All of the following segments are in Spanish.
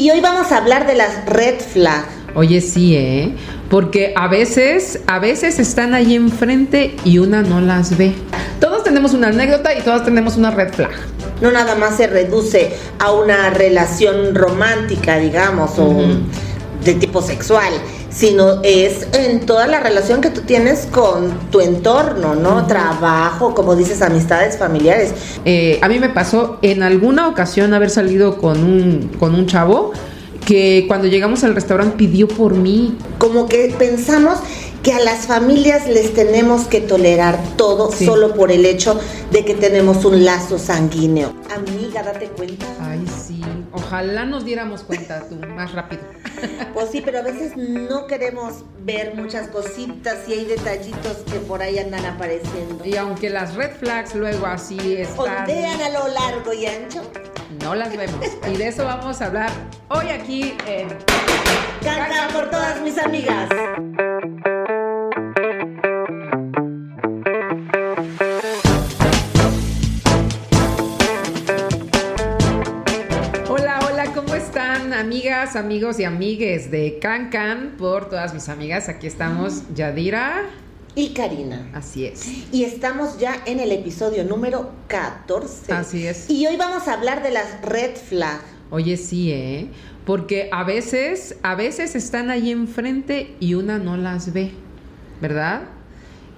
Y hoy vamos a hablar de las red flags. Oye, sí, ¿eh? Porque a veces, a veces están ahí enfrente y una no las ve. Todos tenemos una anécdota y todos tenemos una red flag. No nada más se reduce a una relación romántica, digamos, o de tipo sexual, sino es en toda la relación que tú tienes con tu entorno, ¿no? Trabajo, como dices, amistades familiares. Eh, a mí me pasó en alguna ocasión haber salido con un, con un chavo que cuando llegamos al restaurante pidió por mí. Como que pensamos que a las familias les tenemos que tolerar todo Sí. solo por el hecho de que tenemos un lazo sanguíneo. Amiga, date cuenta. Ay, sí. Ojalá nos diéramos cuenta tú, más rápido. Pues sí, pero a veces no queremos ver muchas cositas y hay detallitos que por ahí andan apareciendo. Y aunque las red flags luego así están, Ondean a lo largo y ancho. no las vemos. Y de eso vamos a hablar hoy aquí en Caca por todas mis amigas. Amigas, amigos y amigues de Can Can? Por todas mis amigas, aquí estamos Yadira. Y Karina. Así es. Y estamos ya en el episodio número 14. Así es. Y hoy vamos a hablar de las red flag. Oye, sí, ¿eh? Porque a veces, a veces están ahí enfrente y una no las ve, ¿verdad?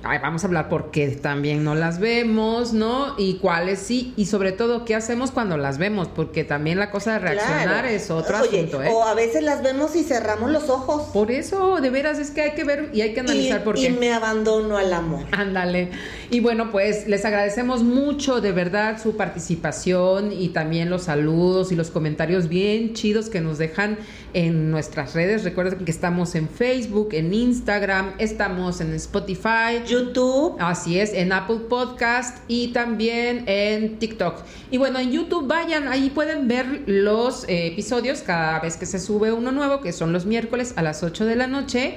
Ay, vamos a hablar por qué también no las vemos, ¿no? Y cuáles sí, y sobre todo qué hacemos cuando las vemos, porque también la cosa de reaccionar Claro. es otro Oye, asunto, ¿eh? O a veces las vemos y cerramos los ojos. Por eso, de veras, es que hay que ver y hay que analizar y, por y qué. me abandono al amor. Ándale. Y bueno, pues les agradecemos mucho de verdad su participación y también los saludos y los comentarios bien chidos que nos dejan en nuestras redes. Recuerden que estamos en Facebook, en Instagram, estamos en Spotify. YouTube. Así es, en Apple Podcast y también en TikTok. Y bueno, en YouTube vayan, ahí pueden ver los eh, episodios cada vez que se sube uno nuevo, que son los miércoles a las 8 de la noche.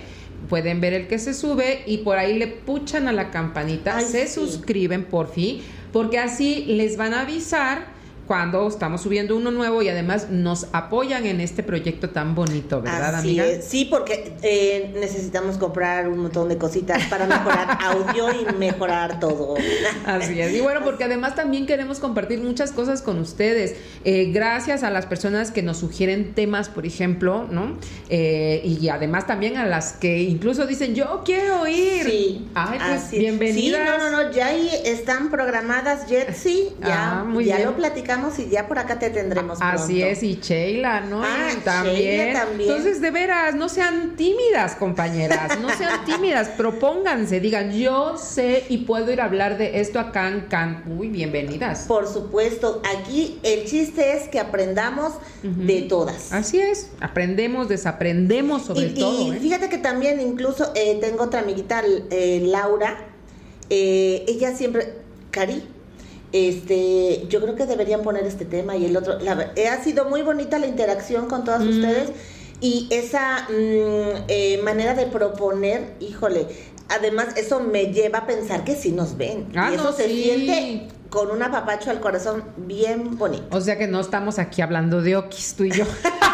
Pueden ver el que se sube y por ahí le puchan a la campanita, Ay, se sí. suscriben por fin, porque así les van a avisar cuando estamos subiendo uno nuevo y además nos apoyan en este proyecto tan bonito, ¿verdad, Así amiga? es. Sí, porque eh, necesitamos comprar un montón de cositas para mejorar audio y mejorar todo. Así es. Y bueno, porque además también queremos compartir muchas cosas con ustedes. Eh, gracias a las personas que nos sugieren temas, por ejemplo, ¿no? Eh, y además también a las que incluso dicen, yo quiero ir. Sí. Ay, pues así bienvenidas. Sí, no, no, no, ya ahí están programadas Jetsi, ya, Ah, muy ya bien. lo platicamos y ya por acá te tendremos Así pronto. es, y Sheila, ¿no? Ah, también. Sheila también. Entonces, de veras, no sean tímidas, compañeras, no sean tímidas, propónganse, digan, yo sé y puedo ir a hablar de esto acá en Can. Uy, bienvenidas. Por supuesto, aquí el chiste es que aprendamos de todas. Así es, aprendemos, desaprendemos sobre y, todo. y ¿eh? fíjate que también incluso eh, tengo otra amiguita, eh, Laura, ella siempre, Cari, este, yo creo que deberían poner este tema y el otro. La eh, ha sido muy bonita la interacción con todas Mm. ustedes y esa mm, eh, manera de proponer, híjole, además eso me lleva a pensar que sí nos ven. Ah, y eso no, se sí. siente con un apapacho al corazón bien bonito. O sea que no estamos aquí hablando de Okis, tú y yo.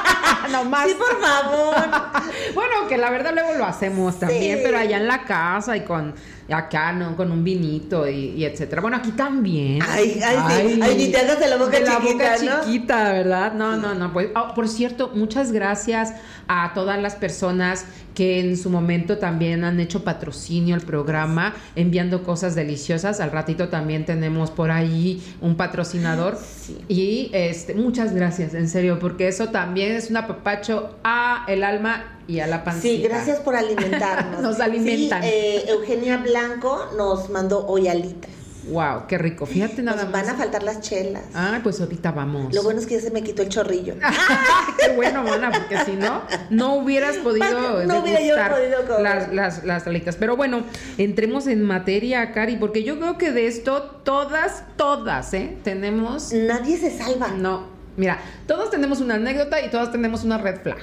no más. Sí, por favor. Bueno, que la verdad luego lo hacemos también, pero allá en la casa y con acá, ¿no? Con un vinito y, y etcétera. Bueno, aquí también. Ay, ay, sí. Ay, ni te hagas de la boca de la chiquita, boca ¿no? chiquita, ¿verdad? No, no, no. Pues, oh, por cierto, muchas gracias a todas las personas que en su momento también han hecho patrocinio al programa, enviando cosas deliciosas. Al ratito también tenemos por ahí un patrocinador. Sí. Y este, muchas gracias, en serio, porque eso también es un apapacho a el alma y a la pancita. Sí, gracias por alimentarnos. Nos alimentan. Sí, eh, Eugenia Blanco nos mandó hoy alitas. Wow, qué rico. Fíjate nada Nos más. van a faltar las chelas. Ay, pues ahorita vamos. Lo bueno es que ya se me quitó el chorrillo. Qué bueno, mana, porque si no, no hubieras podido No hubiera yo podido comer. las, las, las alitas. Pero bueno, entremos en materia, Cari, porque yo creo que de esto todas, todas, ¿eh? Tenemos... Nadie se salva. No, mira, todos tenemos una anécdota y todos tenemos una red flag.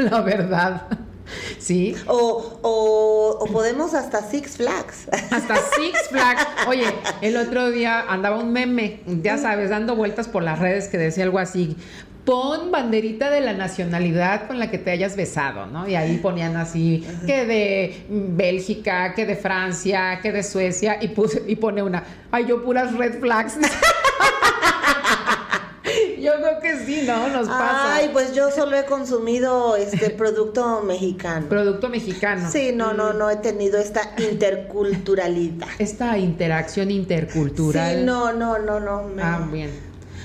La verdad. ¿Sí? O, o, o podemos hasta Six Flags. Hasta Six Flags. Oye, el otro día andaba un meme, ya sabes, dando vueltas por las redes que decía algo así. pon banderita de la nacionalidad con la que te hayas besado, ¿no? Y ahí ponían así, que de Bélgica, que de Francia, que de Suecia, y, puse, y pone una, ay, yo puras red flags. Yo creo que sí, ¿no? Nos pasa. Ay, pues yo solo he consumido este producto mexicano. Producto mexicano. Sí, no, no, no he tenido esta interculturalidad. Esta interacción intercultural. Sí, no, no, no, no. Ah, bien.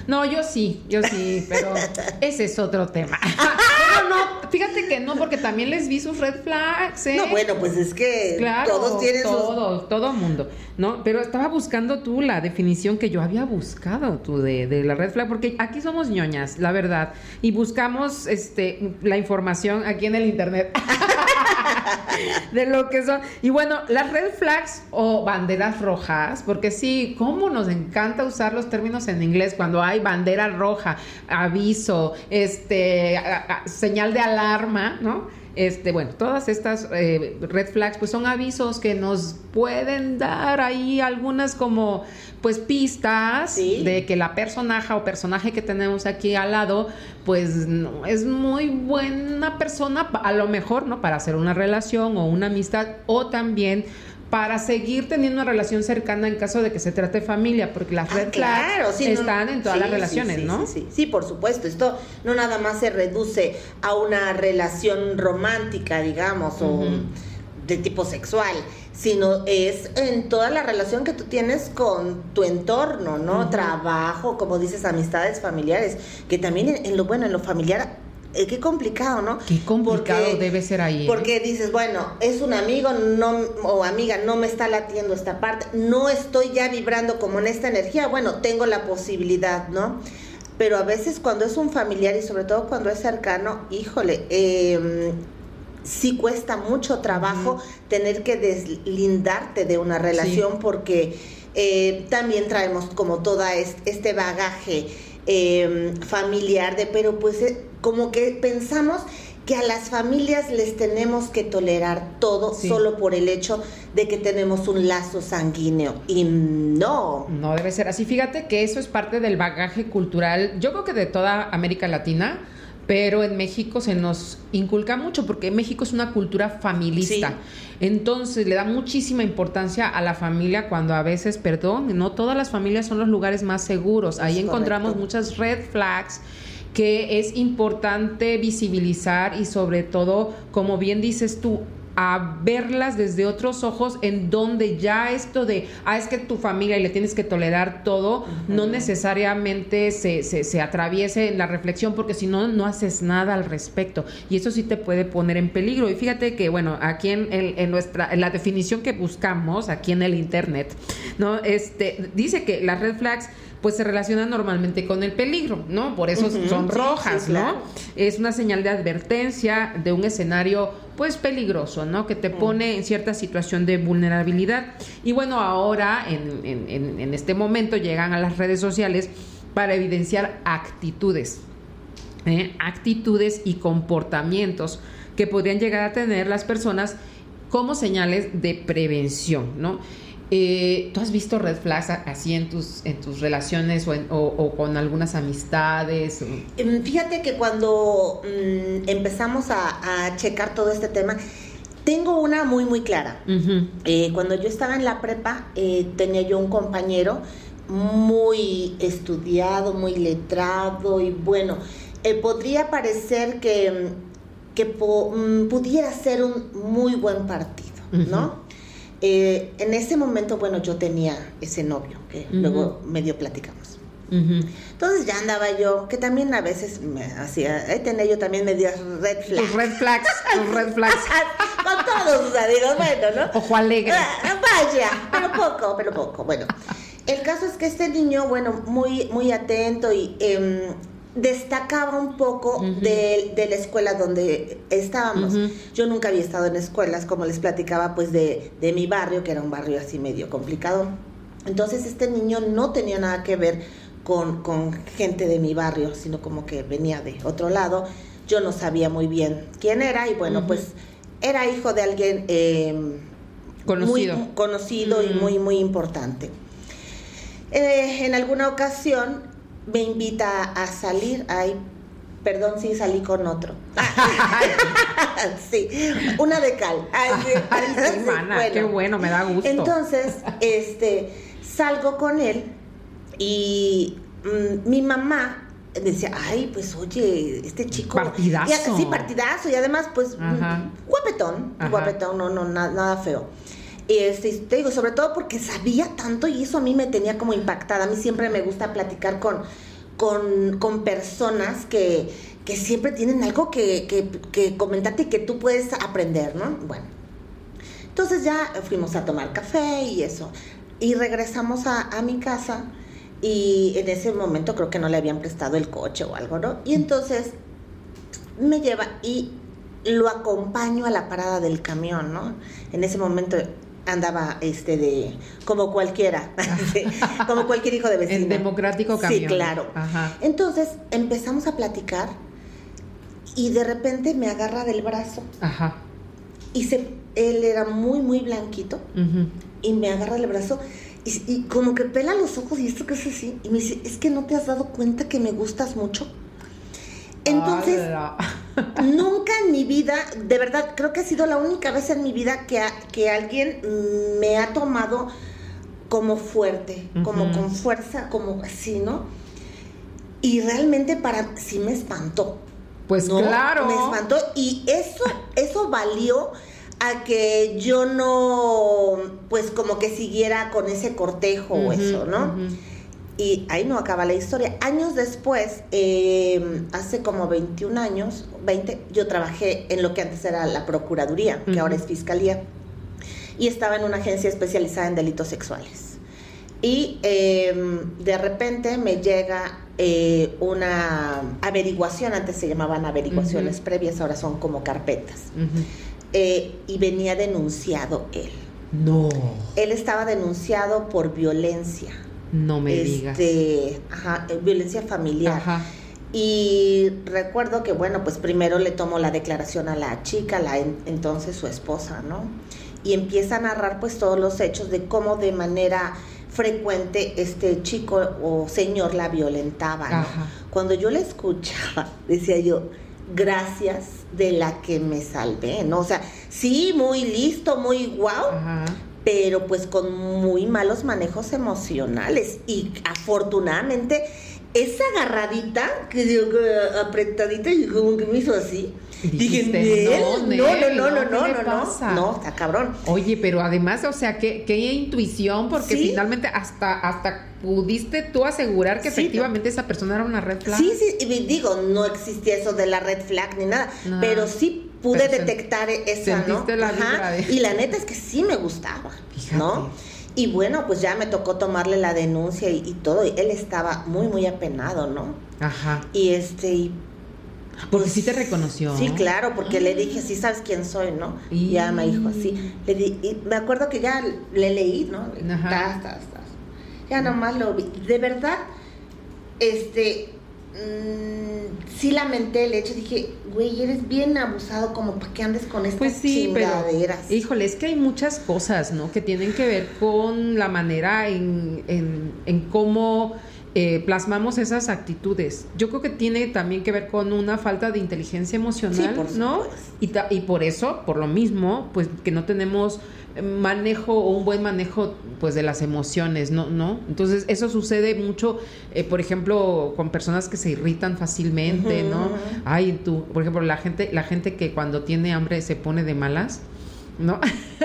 No, yo sí, yo sí, pero ese es otro tema. no, fíjate que no, porque también les vi sus red flags, ¿eh? No, bueno, pues es que todos tienen todo, sus... todo mundo, ¿no? Pero estaba buscando tú la definición que yo había buscado tú de, de la red flag, porque aquí somos ñoñas, la verdad, y buscamos este la información aquí en el internet. de lo que son. Y bueno, las red flags o banderas rojas, porque sí, cómo nos encanta usar los términos en inglés cuando hay bandera roja, aviso, este, señal de alarma, ¿no? Este, bueno, todas estas eh, red flags pues son avisos que nos pueden dar ahí algunas como pues pistas de que la personaje o personaje que tenemos aquí al lado pues no es muy buena persona a lo mejor, ¿no? Para hacer una relación o una amistad o también para seguir teniendo una relación cercana en caso de que se trate de familia, porque las ah, red están en todas las relaciones, ¿no? Sí, sí, por supuesto. Esto no nada más se reduce a una relación romántica, digamos, o de tipo sexual, sino es en toda la relación que tú tienes con tu entorno, ¿no? Trabajo, como dices, amistades familiares, que también en lo bueno, en lo familiar eh, qué complicado, ¿no? Qué complicado debe ser ahí. ¿eh? Porque dices, bueno, es un amigo no, o amiga, no me está latiendo esta parte, no estoy ya vibrando como en esta energía, bueno, tengo la posibilidad, ¿no? Pero a veces cuando es un familiar y sobre todo cuando es cercano, híjole, eh, sí cuesta mucho trabajo tener que deslindarte de una relación porque eh, también traemos como toda este bagaje familiar de, pero pues como que pensamos que a las familias les tenemos que tolerar todo solo por el hecho de que tenemos un lazo sanguíneo. Y no. No debe ser así. Fíjate que eso es parte del bagaje cultural, yo creo que de toda América Latina, pero en México se nos inculca mucho porque México es una cultura familista. Entonces le da muchísima importancia a la familia cuando a veces, perdón, no todas las familias son los lugares más seguros. Ahí encontramos muchas red flags que es importante visibilizar y sobre todo, como bien dices tú, a verlas desde otros ojos en donde ya esto de, ah, es que tu familia y le tienes que tolerar todo, no necesariamente se, se, se, atraviese en la reflexión porque si no, no haces nada al respecto y eso sí te puede poner en peligro. Y fíjate que, bueno, aquí en, en nuestra, en la definición que buscamos, aquí en el Internet, ¿no? Este, dice que las red flags pues se relaciona normalmente con el peligro, ¿no? Por eso son rojas, ¿no? Es una señal de advertencia de un escenario pues peligroso, ¿no? Que te pone en cierta situación de vulnerabilidad. Y bueno, ahora en, en, en este momento llegan a las redes sociales para evidenciar actitudes, ¿eh? actitudes y comportamientos que podrían llegar a tener las personas como señales de prevención, ¿no? Eh, ¿Tú has visto red flags así en tus, en tus relaciones o, con algunas amistades? Em, fíjate que cuando mm, empezamos a, checar todo este tema, tengo una muy, muy clara. Eh, cuando yo estaba en la prepa, eh, tenía yo un compañero muy estudiado, muy letrado y bueno, podría parecer que, que mm, pudiera ser un muy buen partido, ¿no? Eh, en ese momento, bueno, yo tenía ese novio, que luego medio platicamos. Entonces ya andaba yo, que también a veces me hacía, ahí tenía yo también medias red flags. red flags, red flags. Con todos, sea, digo, bueno, ¿no? Ojo alegre. Ah, vaya, pero poco, pero poco. Bueno, el caso es que este niño, bueno, muy, muy atento y eh, destacaba un poco de, la escuela donde estábamos. Yo nunca había estado en escuelas, como les platicaba, pues de, mi barrio, que era un barrio así medio complicado. Entonces este niño no tenía nada que ver con, gente de mi barrio, sino como que venía de otro lado. Yo no sabía muy bien quién era y bueno, pues era hijo de alguien em, conocido, muy conocido y muy, muy importante. Eh, en alguna ocasión me invita a salir, ahí perdón si salí con otro. sí, una de cal. Ay, sí, mana, qué bueno, me da gusto. Entonces, este, salgo con él y mm, mi mamá decía, ay, pues oye, este chico. Partidazo. sí, partidazo. Y además, pues, mm, guapetón. Guapetón, no, no, nada feo. Y este, te digo, sobre todo porque sabía tanto y eso a mí me tenía como impactada. A mí siempre me gusta platicar con, con, personas que, que, siempre tienen algo que, que, que comentarte y que tú puedes aprender, ¿no? Bueno. Entonces ya fuimos a tomar café y eso. Y regresamos a, a mi casa y en ese momento creo que no le habían prestado el coche o algo, ¿no? Y entonces me lleva y lo acompaño a la parada del camión, ¿no? En ese momento andaba este de como cualquiera, como cualquier hijo de vecino. En democrático camión. Sí, claro. Entonces empezamos a platicar y de repente me agarra del brazo. Ajá. Y se, él era muy, muy blanquito y me agarra del brazo y, como que pela los ojos y esto que es así. Y me dice, es que no te has dado cuenta que me gustas mucho. Entonces, nunca en mi vida, de verdad, creo que ha sido la única vez en mi vida que, que alguien me ha tomado como fuerte, como con fuerza, como así, ¿no? Y realmente para sí me espantó. Pues claro. Me espantó y eso, eso valió a que yo no, pues como que siguiera con ese cortejo o eso, ¿no? Y ahí no acaba la historia. Años después, em, hace como 21 años, 20, yo trabajé en lo que antes era la Procuraduría, que ahora es Fiscalía, y estaba en una agencia especializada en delitos sexuales. Y em, de repente me llega eh, una averiguación, antes se llamaban averiguaciones previas, ahora son como carpetas. Eh, y venía denunciado él. No. Él estaba denunciado por violencia. No me digas. Este, ajá, eh, violencia familiar. Ajá. Y recuerdo que, bueno, pues primero le tomó la declaración a la chica, la entonces su esposa, ¿no? Y empieza a narrar pues todos los hechos de cómo de manera frecuente este chico o señor la violentaba. ¿no? Cuando yo le escuchaba, decía yo, gracias de la que me salvé, ¿no? O sea, sí, muy listo, muy guau, pero pues con muy malos manejos emocionales y afortunadamente esa agarradita que dio apretadita y como que me hizo así. Dije, no, no, no, no, no, no, no, no, está cabrón. Oye, pero además, o sea, qué, qué intuición, porque finalmente hasta, hasta pudiste tú asegurar que efectivamente esa persona era una red flag. Sí, sí, y digo, no existía eso de la red flag ni nada, pero sí pude detectar esa, ¿no? La Y la neta es que sí me gustaba, ¿no? Y bueno, pues ya me tocó tomarle la denuncia y, todo, y él estaba muy, muy apenado, ¿no? Ajá. Y este, y porque sí te reconoció. Sí, claro, porque le dije, sí sabes quién soy, ¿no? Y ya me dijo así. Le y me acuerdo que ya le leí, ¿no? Ajá. Ya nomás lo vi. De verdad, este, mmm, sí lamenté el hecho. Dije, güey, eres bien abusado como para que andes con estas pues sí, chingaderas. Pero, híjole, es que hay muchas cosas, ¿no? Que tienen que ver con la manera en, en, en cómo eh, plasmamos esas actitudes. Yo creo que tiene también que ver con una falta de inteligencia emocional, ¿no? Y, y por eso, por lo mismo, pues que no tenemos manejo o un buen manejo pues de las emociones, ¿no? ¿no? Entonces eso sucede mucho, eh, por ejemplo, con personas que se irritan fácilmente, ¿no? Ay, tú, por ejemplo, la gente, la gente que cuando tiene hambre se pone de malas, ¿no?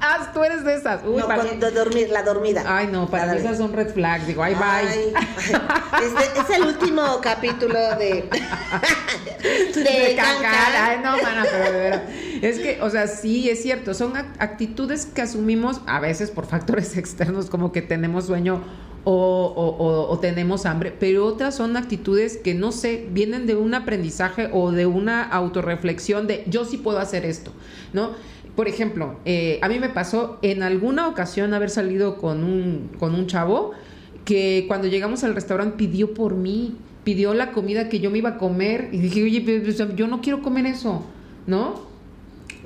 ah, tú eres de esas. Uy, no, de dormir, la dormida. Ay, no, para, mí esas son red flags. Digo, ay, bye. Este, es el último capítulo de. de, de Ay, no, mana, pero de verdad. Es que, o sea, sí, es cierto. Son actitudes que asumimos a veces por factores externos, como que tenemos sueño o, o, tenemos hambre, pero otras son actitudes que no sé, vienen de un aprendizaje o de una autorreflexión de yo sí puedo hacer esto, ¿no? Por ejemplo, eh, a mí me pasó en alguna ocasión haber salido con un, con un chavo que cuando llegamos al restaurante pidió por mí, pidió la comida que yo me iba a comer y dije, oye, pues, yo no quiero comer eso, ¿no?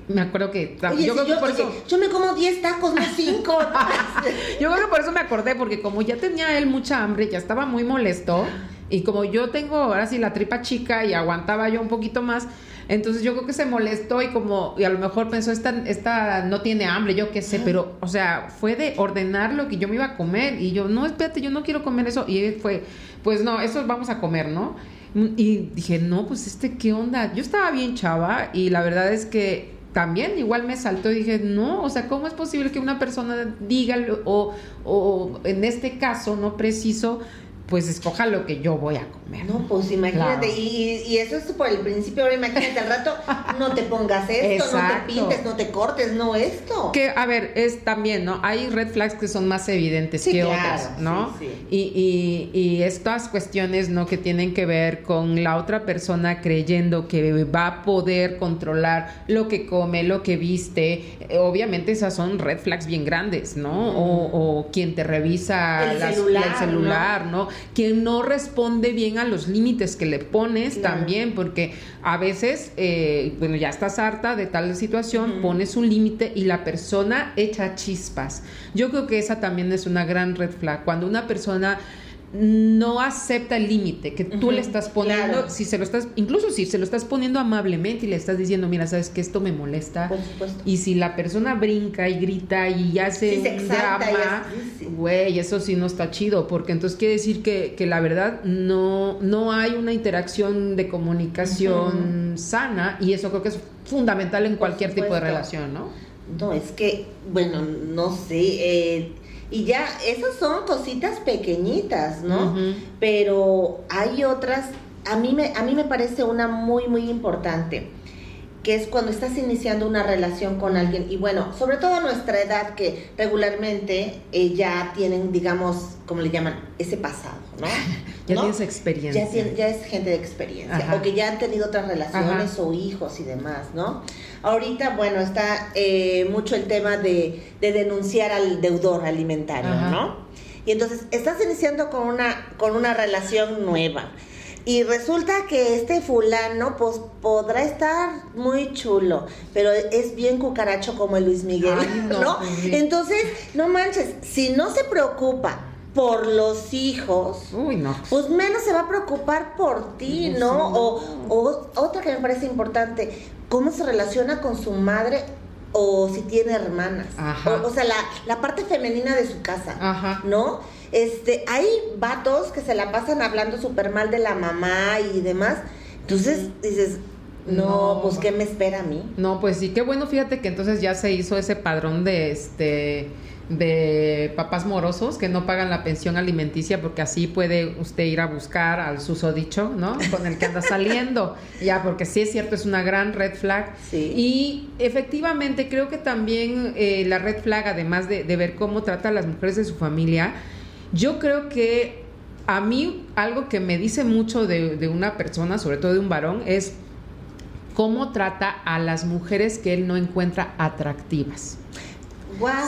Me acuerdo que yo, creo que por eso yo me como 10 tacos no 5 yo creo que por eso me acordé porque como ya tenía él mucha hambre ya estaba muy molesto Y como yo tengo ahora sí la tripa chica y aguantaba yo un poquito más, entonces yo creo que se molestó y como, y a lo mejor pensó, esta, esta no tiene hambre, yo qué sé, pero, o sea, fue de ordenar lo que yo me iba a comer. Y yo, no, espérate, yo no quiero comer eso. Y él fue, pues no, eso vamos a comer, ¿no? Y dije, no, pues este, ¿qué onda? Yo estaba bien chava y la verdad es que también igual me saltó y dije, no, o sea, ¿cómo es posible que una persona diga o, o en este caso no preciso pues escoja lo que yo voy a comer. No, pues imagínate, y, eso es por el principio, ahora imagínate al rato, no te pongas esto, no te pintes, no te cortes, no esto. Que, a ver, es también, ¿no? Hay red flags que son más evidentes que otras, ¿no? Y, y, estas cuestiones, ¿no? Que tienen que ver con la otra persona creyendo que va a poder controlar lo que come, lo que viste, eh, obviamente esas son red flags bien grandes, ¿no? o, quien te revisa el celular, el celular ¿no? Que no responde bien a los límites que le pones también, porque a veces, eh, bueno, ya estás harta de tal situación, pones un límite y la persona echa chispas. Yo creo que esa también es una gran red flag. Cuando una persona no acepta el límite que tú le estás poniendo, si se lo estás, incluso si se lo estás poniendo amablemente y le estás diciendo, mira, sabes que esto me molesta. Y si la persona brinca y grita y hace un drama, güey, eso sí no está chido, porque entonces quiere decir que, que la verdad no, no hay una interacción de comunicación sana y eso creo que es fundamental en cualquier tipo de relación, ¿no? No, es que, bueno, no sé, eh, y ya, esas son cositas pequeñitas, ¿no? Pero hay otras, a mí, me, a mí me parece una muy, muy importante, que es cuando estás iniciando una relación con alguien, y bueno, sobre todo a nuestra edad, que regularmente eh, ya tienen, digamos, como le llaman, ese pasado, ¿no? ya tienes experiencia. Ya, es gente de experiencia, o que ya han tenido otras relaciones o hijos y demás, ¿no? Ahorita, bueno, está eh, mucho el tema de, denunciar al deudor alimentario, ¿no? Y entonces estás iniciando con una, con una relación nueva. Y resulta que este fulano, pues podrá estar muy chulo, pero es bien cucaracho como el Luis Miguel, ¿no? Pues Entonces, no manches, si no se preocupa por los hijos, pues menos se va a preocupar por ti, ¿no? O, o, otra que me parece importante, cómo se relaciona con su madre o si tiene hermanas. O, sea, la, parte femenina de su casa, ¿no? Este, hay vatos que se la pasan hablando súper mal de la mamá y demás. Entonces dices, no, pues ¿qué me espera a mí? No, pues sí, qué bueno, fíjate que entonces ya se hizo ese padrón de este de papás morosos que no pagan la pensión alimenticia porque así puede usted ir a buscar al susodicho, ¿no? Con el que anda saliendo. ya, porque sí es cierto, es una gran red flag. Y efectivamente creo que también eh, la red flag, además de, ver cómo trata a las mujeres de su familia, yo creo que a mí algo que me dice mucho de, de una persona, sobre todo de un varón, es cómo trata a las mujeres que él no encuentra atractivas.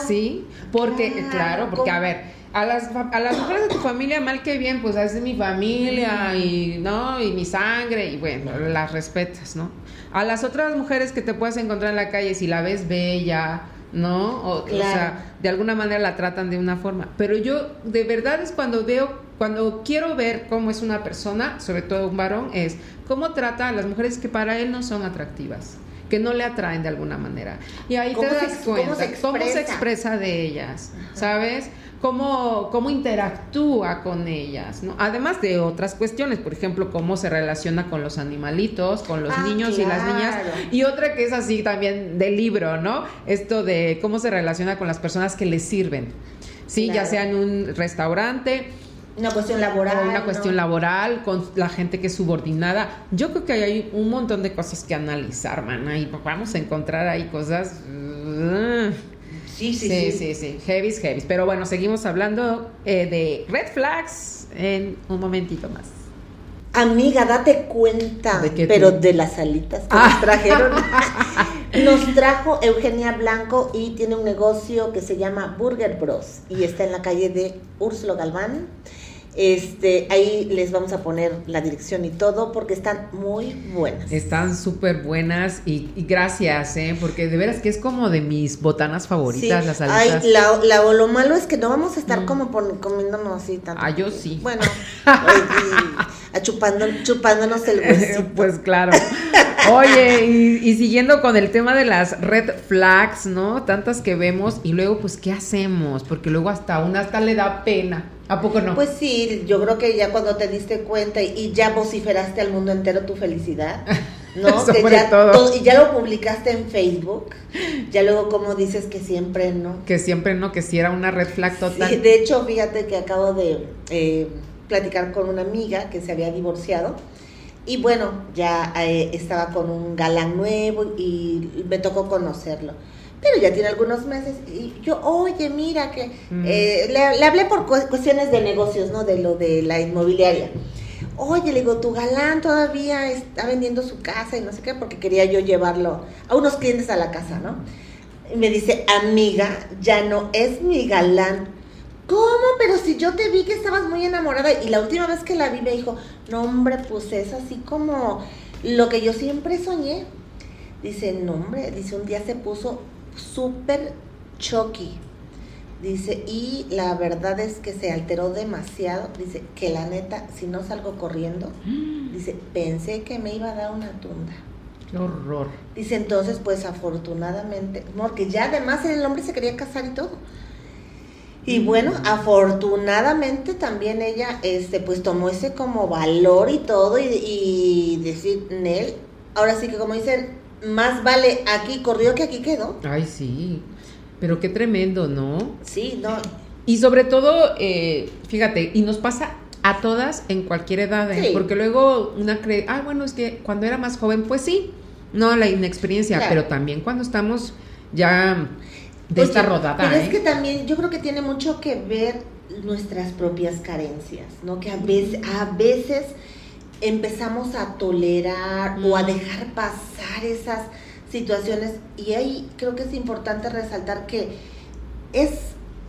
Sí, porque, claro, porque a ver, a las, a las mujeres de tu familia, mal que bien, pues es mi familia y, ¿no? Y mi sangre, y bueno, las respetas, ¿no? A las otras mujeres que te puedes encontrar en la calle, si la ves bella, ¿no? O, o, sea, de alguna manera la tratan de una forma. Pero yo, de verdad, es cuando veo, cuando quiero ver cómo es una persona, sobre todo un varón, es cómo trata a las mujeres que para él no son atractivas que no le atraen de alguna manera. Y ahí te das cuenta cómo se, expresa de ellas, ¿sabes? Cómo, cómo interactúa con ellas, ¿no? Además de otras cuestiones, por ejemplo, cómo se relaciona con los animalitos, con los ah, niños y las niñas. Y otra que es así también del libro, ¿no? Esto de cómo se relaciona con las personas que le sirven. Sí, ya sea en un restaurante, una cuestión laboral. una cuestión laboral, con la gente que es subordinada. Yo creo que hay un montón de cosas que analizar, man. Y vamos a encontrar ahí cosas. Uh, sí, sí, sí. Sí, sí, sí. Heavy, heavy. Pero bueno, seguimos hablando eh, de red flags en un momentito más. Amiga, date cuenta, pero de las alitas que nos trajeron. nos trajo Eugenia Blanco y tiene un negocio que se llama Burger Bros. Y está en la calle de Úrsulo Galván Este, ahí les vamos a poner la dirección y todo porque están muy buenas. Están súper buenas y, gracias, ¿eh? porque de veras que es como de mis botanas favoritas las alitas. Ay, la, lo malo es que no vamos a estar mm. como comiéndonos así tanto. Ah, yo sí. Bueno, chupándonos el hueso. pues claro. Oye, y, siguiendo con el tema de las red flags, ¿no? Tantas que vemos y luego, pues, ¿qué hacemos? Porque luego hasta una hasta le da pena. ¿A poco no? Pues sí, yo creo que ya cuando te diste cuenta y, ya vociferaste al mundo entero tu felicidad, ¿no? que ya, todo. y ya lo publicaste en Facebook, ya luego como dices que siempre no. Que siempre no, que si era una red flag total. Sí, de hecho, fíjate que acabo de eh, platicar con una amiga que se había divorciado y bueno, ya eh, estaba con un galán nuevo y me tocó conocerlo. Pero ya tiene algunos meses y yo, oye, mira que mm. eh, le, hablé por cuestiones de negocios, ¿no? De lo de la inmobiliaria. Oye, le digo, tu galán todavía está vendiendo su casa y no sé qué, porque quería yo llevarlo a unos clientes a la casa, ¿no? Y me dice, amiga, ya no es mi galán, ¿Cómo? Pero si yo te vi que estabas muy enamorada y la última vez que la vi me dijo, no hombre, pues es así como lo que yo siempre soñé. Dice, no hombre, dice, un día se puso súper choqui. Dice, y la verdad es que se alteró demasiado. Dice, que la neta, si no salgo corriendo, dice, pensé que me iba a dar una tunda. Qué horror. Dice, entonces, pues afortunadamente, porque ya además el hombre se quería casar y todo. Y bueno, afortunadamente también ella, este, pues tomó ese como valor y todo y, y decir, Nel, ahora sí que como dicen, más vale aquí corrió que aquí quedó. Ay, sí, pero qué tremendo, ¿no? Sí, no. Y sobre todo, eh, fíjate, y nos pasa a todas en cualquier edad, ¿eh? porque luego una cree, ah, bueno, es que cuando era más joven, pues sí, no la inexperiencia, pero también cuando estamos ya de esta rodada. Pero es ¿eh? que también yo creo que tiene mucho que ver nuestras propias carencias, ¿no? Que a veces, a veces empezamos a tolerar o a dejar pasar esas situaciones y ahí creo que es importante resaltar que es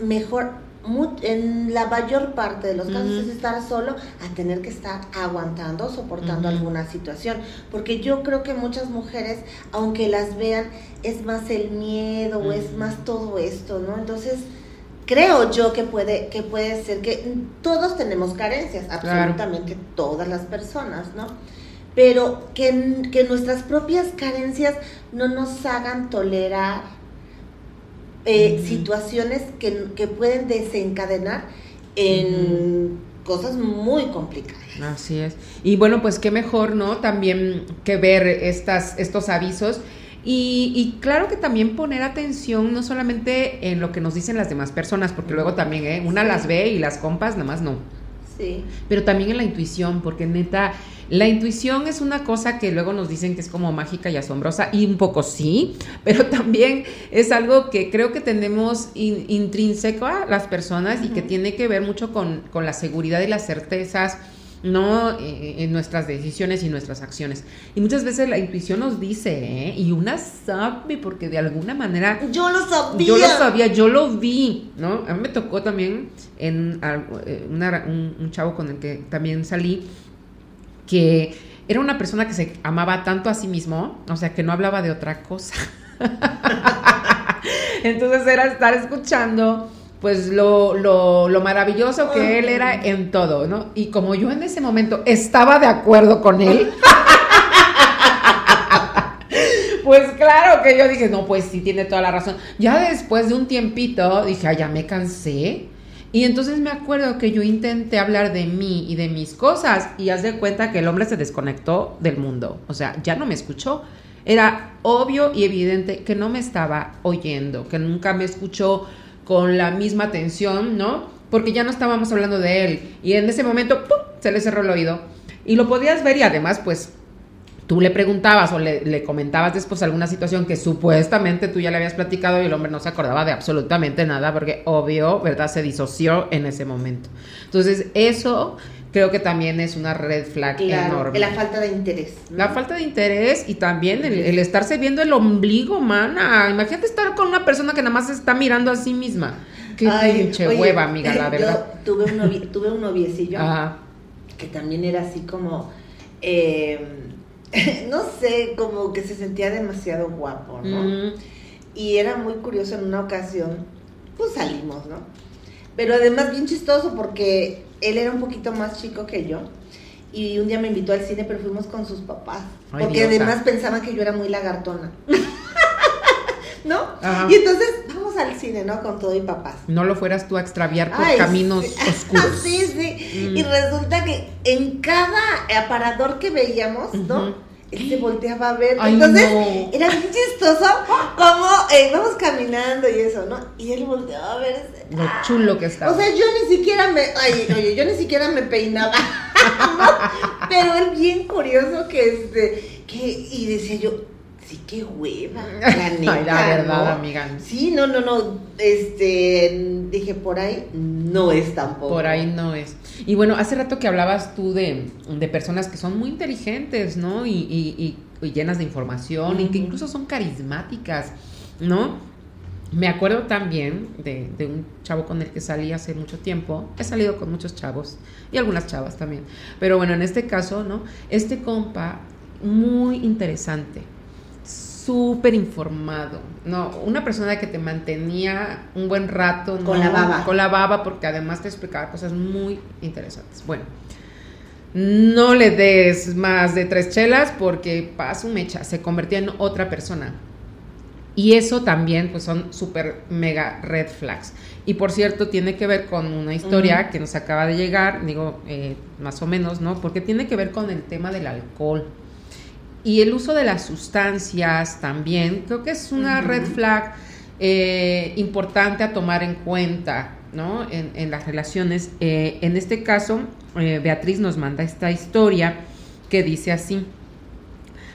mejor en la mayor parte de los casos es estar solo a tener que estar aguantando, soportando alguna situación. Porque yo creo que muchas mujeres, aunque las vean, es más el miedo o es más todo esto, ¿no? Entonces, creo yo que puede, que puede ser que todos tenemos carencias, absolutamente todas las personas, ¿no? Pero que, que nuestras propias carencias no nos hagan tolerar eh, situaciones que, pueden desencadenar en cosas muy complicadas. Así es. Y bueno, pues qué mejor, ¿no? También que ver estas, estos avisos. Y, y, claro que también poner atención no solamente en lo que nos dicen las demás personas, porque luego también, ¿eh? Una las ve y las compas nada más no. Sí. Pero también en la intuición, porque neta, la intuición es una cosa que luego nos dicen que es como mágica y asombrosa, y un poco sí, pero también es algo que creo que tenemos intrínseco a las personas y que tiene que ver mucho con, la seguridad y las certezas. ¿no? Eh, en nuestras decisiones y nuestras acciones. Y muchas veces la intuición nos dice, ¿eh? Y una sabe, porque de alguna manera... Yo lo sabía. Yo lo sabía, yo lo vi, ¿no? A mí me tocó también en eh, un, un, chavo con el que también salí, que era una persona que se amaba tanto a sí mismo, o sea, que no hablaba de otra cosa. Entonces era estar escuchando pues lo, lo, lo, maravilloso que él era en todo, ¿no? Y como yo en ese momento estaba de acuerdo con él, pues claro que yo dije, no, pues sí, tiene toda la razón. Ya después de un tiempito dije, ay, ya me cansé y entonces me acuerdo que yo intenté hablar de mí y de mis cosas y haz de cuenta que el hombre se desconectó del mundo. O sea, ya no me escuchó. Era obvio y evidente que no me estaba oyendo, que nunca me escuchó con la misma atención, ¿no? Porque ya no estábamos hablando de él. Y en ese momento, ¡pum!, se le cerró el oído. Y lo podías ver y además, pues, tú le preguntabas o le, comentabas después alguna situación que supuestamente tú ya le habías platicado y el hombre no se acordaba de absolutamente nada porque obvio, ¿verdad? Se disoció en ese momento. Entonces, eso creo que también es una red flag enorme. La falta de interés. La falta de interés y también el, estarse viendo el ombligo, mana. Imagínate estar con una persona que nada más está mirando a sí misma. qué pinche hueva, amiga, la verdad. Yo tuve un, tuve un noviecillo que también era así como, eh, no sé, como que se sentía demasiado guapo, ¿no? Mm. Y era muy curioso en una ocasión, pues salimos, ¿no? Pero además bien chistoso porque él era un poquito más chico que yo. Y un día me invitó al cine, pero fuimos con sus papás. porque además pensaban que yo era muy lagartona. ¿No? Y entonces al cine, ¿no? Con todo y papás. No lo fueras tú a extraviar por caminos oscuros. sí, sí. Mm. Y resulta que en cada aparador que veíamos, ¿no? él se volteaba a ver. Entonces, era bien chistoso como eh, íbamos caminando y eso, ¿no? Y él volteaba a ver. Lo chulo que estaba. O sea, yo ni siquiera me. Ay, oye, yo ni siquiera me peinaba. Pero él bien curioso que este. Que, y decía yo, sí, qué hueva. La neta, la verdad, amiga. Sí, no, no, no. Este. Dije, por ahí no es tampoco. Por ahí no es. Y bueno, hace rato que hablabas tú de, personas que son muy inteligentes, ¿no? Y, llenas de información y que incluso son carismáticas, ¿no? Me acuerdo también de, de, un chavo con el que salí hace mucho tiempo. He salido con muchos chavos y algunas chavas también. Pero bueno, en este caso, ¿no? Este compa, muy interesante súper informado, ¿no? Una persona que te mantenía un buen rato. Con la baba. Con la baba, porque además te explicaba cosas muy interesantes. Bueno, no le des más de tres chelas porque su mecha, se convertía en otra persona. Y eso también, pues son súper mega red flags. Y por cierto, tiene que ver con una historia que nos acaba de llegar, digo, eh, más o menos, ¿no? Porque tiene que ver con el tema del alcohol. Y el uso de las sustancias también, creo que es una red flag eh, importante a tomar en cuenta, ¿no? En, las relaciones. Eh, en este caso, eh, Beatriz nos manda esta historia que dice así.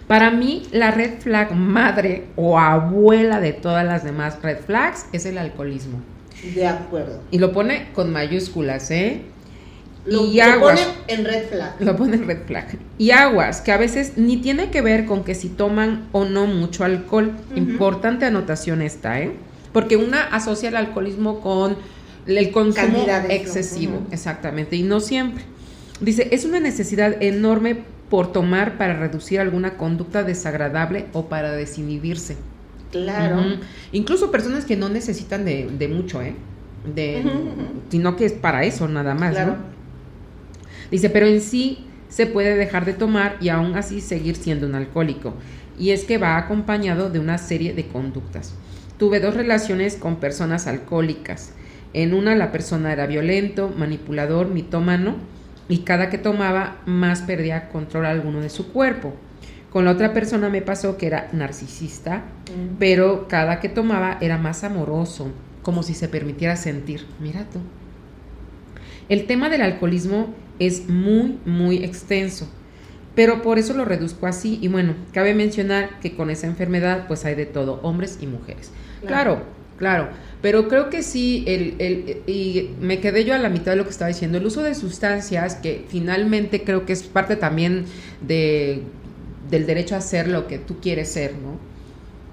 Para mí, la red flag madre o abuela de todas las demás red flags es el alcoholismo. De acuerdo. Y lo pone con mayúsculas, ¿eh? Lo, y aguas, pone en red flag. Lo pone en red flag. Y aguas, que a veces ni tiene que ver con que si toman o no mucho alcohol. Importante anotación esta, ¿eh? Porque una asocia el alcoholismo con el consumo excesivo, exactamente, y no siempre. Dice, es una necesidad enorme por tomar para reducir alguna conducta desagradable o para desinhibirse. Claro. Incluso personas que no necesitan de, mucho, ¿eh? De, sino que es para eso nada más, claro. ¿no? Dice, pero en sí se puede dejar de tomar y aún así seguir siendo un alcohólico. Y es que va acompañado de una serie de conductas. Tuve dos relaciones con personas alcohólicas. En una la persona era violento, manipulador, mitómano y cada que tomaba más perdía control alguno de su cuerpo. Con la otra persona me pasó que era narcisista, mm. pero cada que tomaba era más amoroso, como si se permitiera sentir. Mira tú. El tema del alcoholismo es muy, muy extenso. Pero por eso lo reduzco así. Y bueno, cabe mencionar que con esa enfermedad pues hay de todo, hombres y mujeres. Claro, claro. Pero creo que sí, el, el, y me quedé yo a la mitad de lo que estaba diciendo, el uso de sustancias, que finalmente creo que es parte también de, del derecho a ser lo que tú quieres ser, ¿no?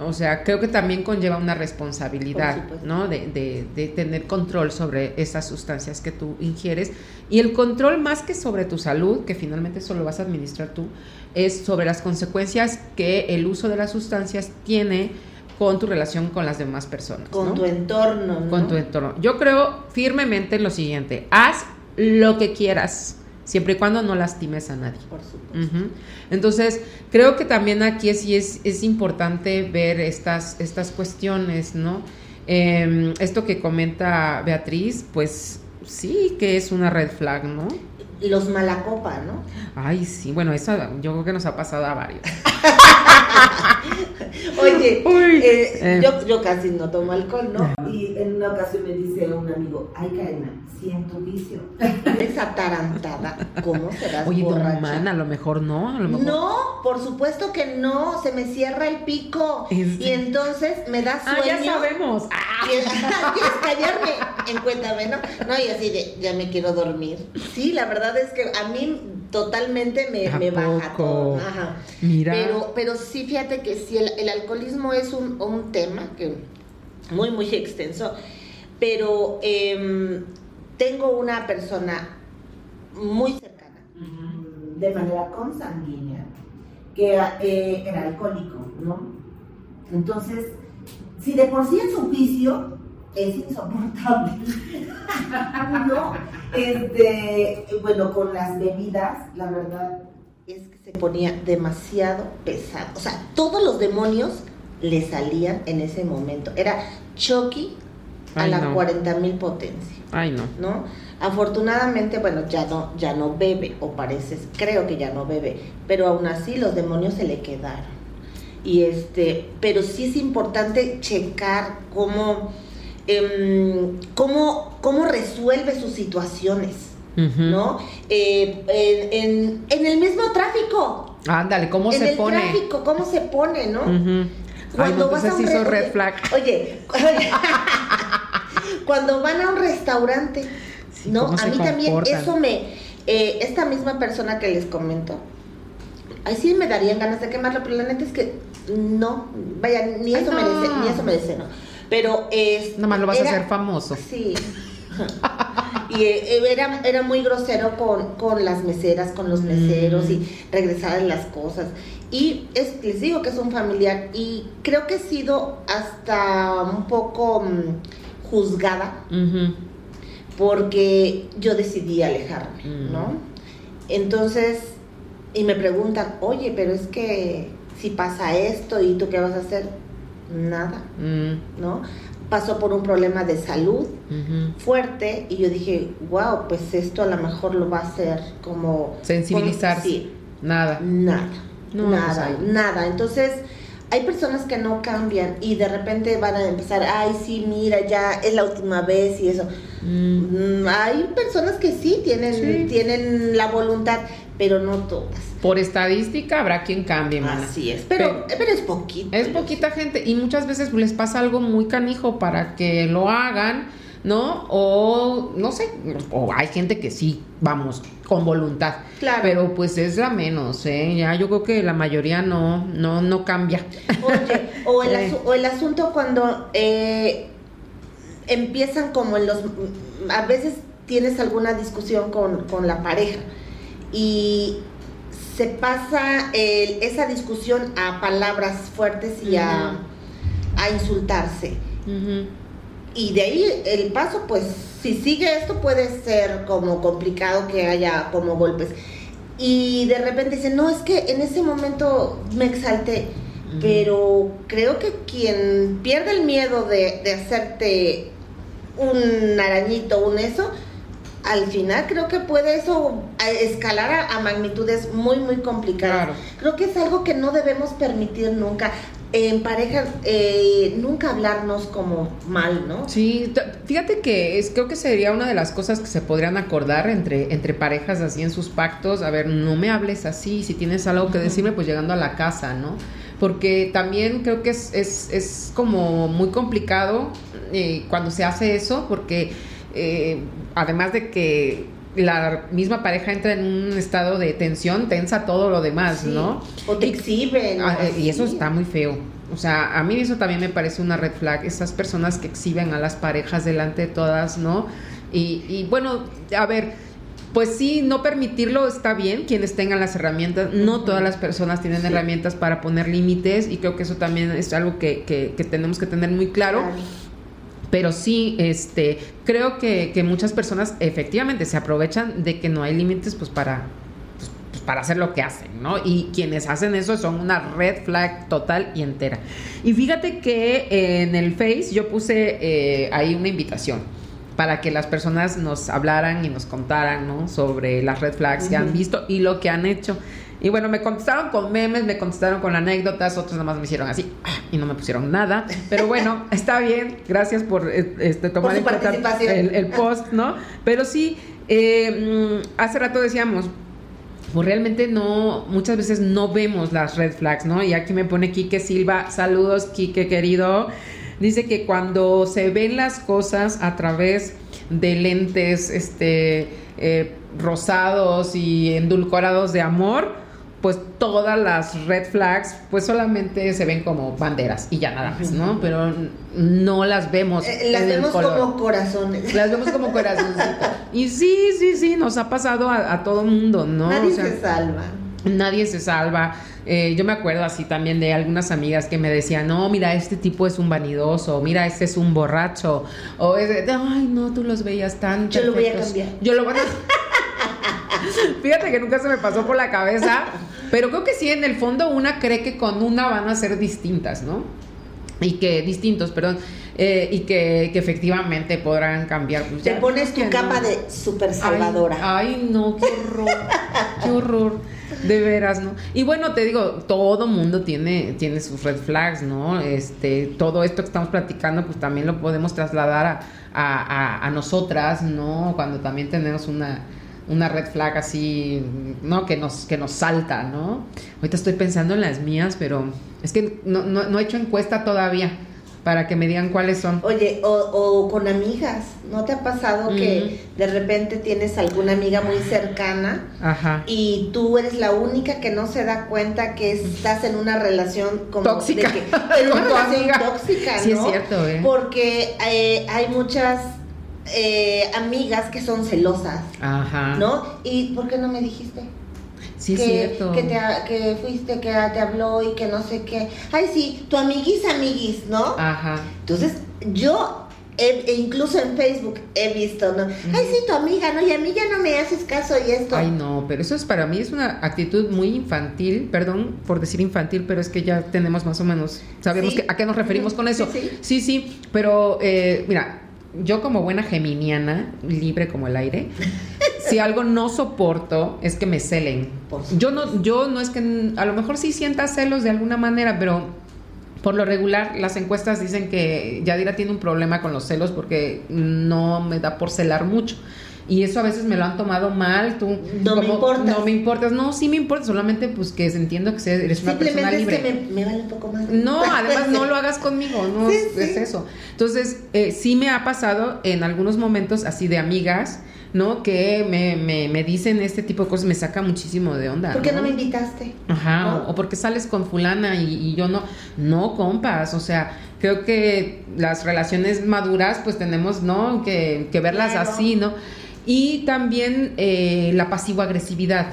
O sea, creo que también conlleva una responsabilidad, ¿no? De, de, de, tener control sobre esas sustancias que tú ingieres. Y el control más que sobre tu salud, que finalmente solo vas a administrar tú, es sobre las consecuencias que el uso de las sustancias tiene con tu relación con las demás personas. Con tu entorno. Con tu entorno. Yo creo firmemente en lo siguiente, haz lo que quieras siempre y cuando no lastimes a nadie. Por supuesto. Entonces, creo que también aquí es, es, es importante ver estas, estas cuestiones, ¿no? Em, esto que comenta Beatriz, pues sí que es una red flag, ¿no? Los malacopa, ¿no? Ay, sí, bueno, eso yo creo que nos ha pasado a varios. Oye, eh, eh. Yo, yo, casi no tomo alcohol, ¿no? Y en una ocasión me dice un amigo, ay, Karina, siento vicio. Esa atarantada, ¿cómo serás Oye, borracha? a lo mejor no, a lo mejor... No, por supuesto que no, se me cierra el pico. Y entonces me da sueño. Ah, ya sabemos. ¿Quieres callarme? Encuéntame, ¿no? No, y así de, ya me quiero dormir. Sí, la verdad es que a mí totalmente me, me baja todo. Ajá. Mira. Pero, pero sí, fíjate que sí, el, alcoholismo es un, un tema que muy, muy extenso pero em, tengo una persona muy cercana, de manera consanguínea, que eh, era alcohólico, ¿no? Entonces, si de por sí en su vicio es insoportable, ¿no? Este, bueno, con las bebidas, la verdad es que se ponía demasiado pesado. O sea, todos los demonios le salían en ese momento. Era Chucky a Ay, la no. 40 mil potencia, Ay, no. ¿no? Afortunadamente, bueno, ya no, ya no bebe, o parece, creo que ya no bebe, pero aún así los demonios se le quedaron. Y este, pero sí es importante checar cómo, em, cómo, cómo resuelve sus situaciones. ¿no? Eh, en, en- en el mismo tráfico. Ándale, ¿cómo en se el pone? tráfico, ¿cómo se pone, no? Ujú. Ay, no, entonces un hizo re- red flag. Oye, cuando van a un restaurante, Sí, ¿no? ¿cómo A mí también eso me... eh, esta misma persona que les comento, ahí sí me darían ganas de quemarlo, pero la neta es que no, vaya, ni Ay, eso no. merece, ni eso merece, ¿no? Pero es... Nada más lo vas era- a hacer famoso. Sí. Y eh, era, era muy grosero con, con las meseras, con los meseros Mm. y regresar las cosas. Y es, les digo que es un familiar y creo que he sido hasta un poco mm, juzgada porque yo decidí alejarme, Mm. ¿no? Entonces, y me preguntan, oye, pero es que si pasa esto y tú qué vas a hacer, nada, Mm, ¿no? Pasó por un problema de salud fuerte y yo dije, wow, pues esto a lo mejor lo va a hacer como... Sensibilizarse. como- sí, Nada. nada, No, pues nada, ahí. nada. Entonces, hay personas que no cambian y de repente van a empezar, ay, sí, mira, ya es la última vez y eso. Mm. Mm, Hay personas que sí tienen, Sí. tienen la voluntad, pero no todas. Por estadística habrá quien cambie, mana. Así es, pero, pero es poquito. Es poquita gente y muchas veces les pasa algo muy canijo para que lo hagan, ¿no? O no sé, o hay gente que sí, vamos, con voluntad. Claro. Pero pues es la menos, ¿eh? Ya yo creo que la mayoría no, no, no cambia. Oye, o el, Eh. asu- o el asunto cuando eh, empiezan como en los... A veces tienes alguna discusión con, con la pareja y se pasa el- esa discusión a palabras fuertes y a, a insultarse. Y de ahí el paso, pues, si sigue esto puede ser como complicado que haya como golpes. Y de repente dicen, no, es que en ese momento me exalté. Pero creo que quien pierde el miedo de, de hacerte un arañito, un eso, al final creo que puede eso escalar a, a magnitudes muy, muy complicadas. Claro. Creo que es algo que no debemos permitir nunca. En pareja, eh, nunca hablarnos como mal, ¿no? Sí, fíjate que es, creo que sería una de las cosas que se podrían acordar entre, entre parejas así en sus pactos. A ver, no me hables así, si tienes algo que decirme, pues llegando a la casa, ¿no? Porque también creo que es, es, es como muy complicado eh, cuando se hace eso, porque eh, además de que la misma pareja entra en un estado de tensión, tensa todo lo demás, Sí. ¿no? O te exhiben. Ah, eh, y eso está muy feo. O sea, a mí eso también me parece una red flag. Esas personas que exhiben a las parejas delante de todas, ¿no? Y, y bueno, a ver, pues sí, no permitirlo está bien, quienes tengan las herramientas. No todas las personas tienen Sí. herramientas para poner límites y creo que eso también es algo que, que- que tenemos que tener muy claro. Pero sí, este, creo que, que muchas personas efectivamente se aprovechan de que no hay límites, pues para, pues, pues, para hacer lo que hacen, ¿no? Y quienes hacen eso son una red flag total y entera. Y fíjate que eh, en el Face yo puse eh, ahí una invitación para que las personas nos hablaran y nos contaran, ¿no? Sobre las red flags que han visto y lo que han hecho. Y bueno, me contestaron con memes, me contestaron con anécdotas, otros nada más me hicieron así ah, y no me pusieron nada. Pero bueno, está bien, gracias por eh, este, tomar su en cuenta participación. el, el post, ¿no? Pero sí, eh, mm, hace rato decíamos, pues realmente no, muchas veces no vemos las red flags, ¿no? Y aquí me pone Quique Silva, saludos Quique querido. Dice que cuando se ven las cosas a través de lentes este, eh, rosados y endulcorados de amor, pues todas las red flags pues solamente se ven como banderas y ya nada más, ¿no? Pero no las vemos. Eh, las vemos como corazones. Las vemos como corazoncitos. y sí, sí, sí, nos ha pasado a, a todo mundo, ¿no? Nadie se salva. Nadie se salva. Eh, yo me acuerdo así también de algunas amigas que me decían, no, mira, este tipo es un vanidoso, mira, este es un borracho, o es de, ay, no, tú los veías tan Yo lo voy a cambiar. Yo lo voy a... Fíjate que nunca se me pasó por la cabeza, pero creo que sí, en el fondo una cree que con una van a ser distintas, ¿no? Y que, distintos, perdón, eh, y que, que, efectivamente podrán cambiar. Pues Te pones tu capa de super salvadora. Ay, no, qué horror, qué horror. De veras, ¿no? Y bueno, te digo, todo mundo tiene, tiene sus red flags, ¿no? Este, todo esto que estamos platicando, pues también lo podemos trasladar a, a nosotras, ¿no? Cuando también tenemos una, una red flag así, ¿no? Que nos, que nos salta, ¿no? Ahorita estoy pensando en las mías, pero es que no, no, no he hecho encuesta todavía para que me digan cuáles son. Oye, o, con amigas, ¿no te ha pasado que de repente tienes alguna amiga muy cercana Ajá. y tú eres la única que no se da cuenta que estás en una relación como tóxica, de que, en una relación tóxica, ¿no? Sí es cierto, ¿eh? Porque eh, hay muchas eh, amigas que son celosas, Ajá. ¿no? ¿Y por qué no me dijiste? Sí, que, cierto. Que, te, que fuiste, que te habló y que no sé qué. Ay, sí, tu amiguis, amiguis, ¿no? Ajá. Entonces, yo e incluso en Facebook he visto, ¿no? Ay, sí, tu amiga, ¿no? Y a mí ya no me haces caso y esto. Ay, no, pero eso es para mí es una actitud muy infantil, perdón por decir infantil, pero es que ya tenemos más o menos, sabemos que, a qué nos referimos con eso. Sí, sí, sí pero eh, mira, yo como buena geminiana, libre como el aire, si algo no soporto es que me celen. Yo no, yo no es que a lo mejor sí sienta celos de alguna manera, pero por lo regular las encuestas dicen que Yadira tiene un problema con los celos porque no me da por celar mucho. Y eso a veces me lo han tomado mal, tú... No me importas. No me importas, no, sí me importa, solamente pues que entiendo que eres una persona libre. Es que me, vale un poco más. No, además no lo hagas conmigo, no es eso. Entonces, eh, sí me ha pasado en algunos momentos así de amigas, ¿no? Que me, me, me, dicen este tipo de cosas, me saca muchísimo de onda. ¿Por qué no, me invitaste? Ajá, o, porque sales con fulana y, yo no. No, compas, o sea, creo que las relaciones maduras, pues tenemos, ¿no? Que, que verlas así, ¿no? Y también eh, la pasivo-agresividad.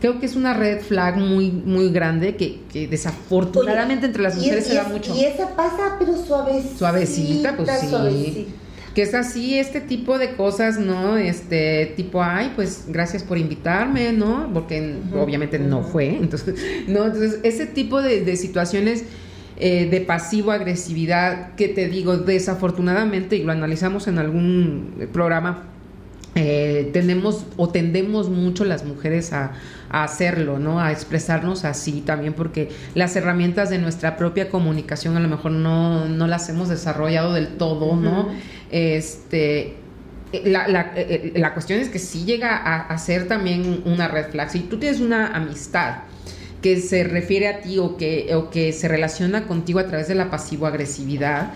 Creo que es una red flag muy, muy grande que, que desafortunadamente entre las mujeres se da mucho. Y esa pasa, pero suavecita. Suavecita, pues sí. Que es así, este tipo de cosas, ¿no? Este tipo, ay, pues gracias por invitarme, ¿no? Porque obviamente no fue. Entonces, no, entonces ese tipo de, de situaciones eh, de pasivo-agresividad que te digo, desafortunadamente, y lo analizamos en algún programa, eh, tenemos o tendemos mucho las mujeres a, hacerlo, ¿no? A expresarnos así también porque las herramientas de nuestra propia comunicación a lo mejor no, no las hemos desarrollado del todo, ¿no? Este eh, la, la, eh, la, cuestión es que sí llega a, a, ser también una red flag. Si tú tienes una amistad que se refiere a ti o que, o que se relaciona contigo a través de la pasivo-agresividad,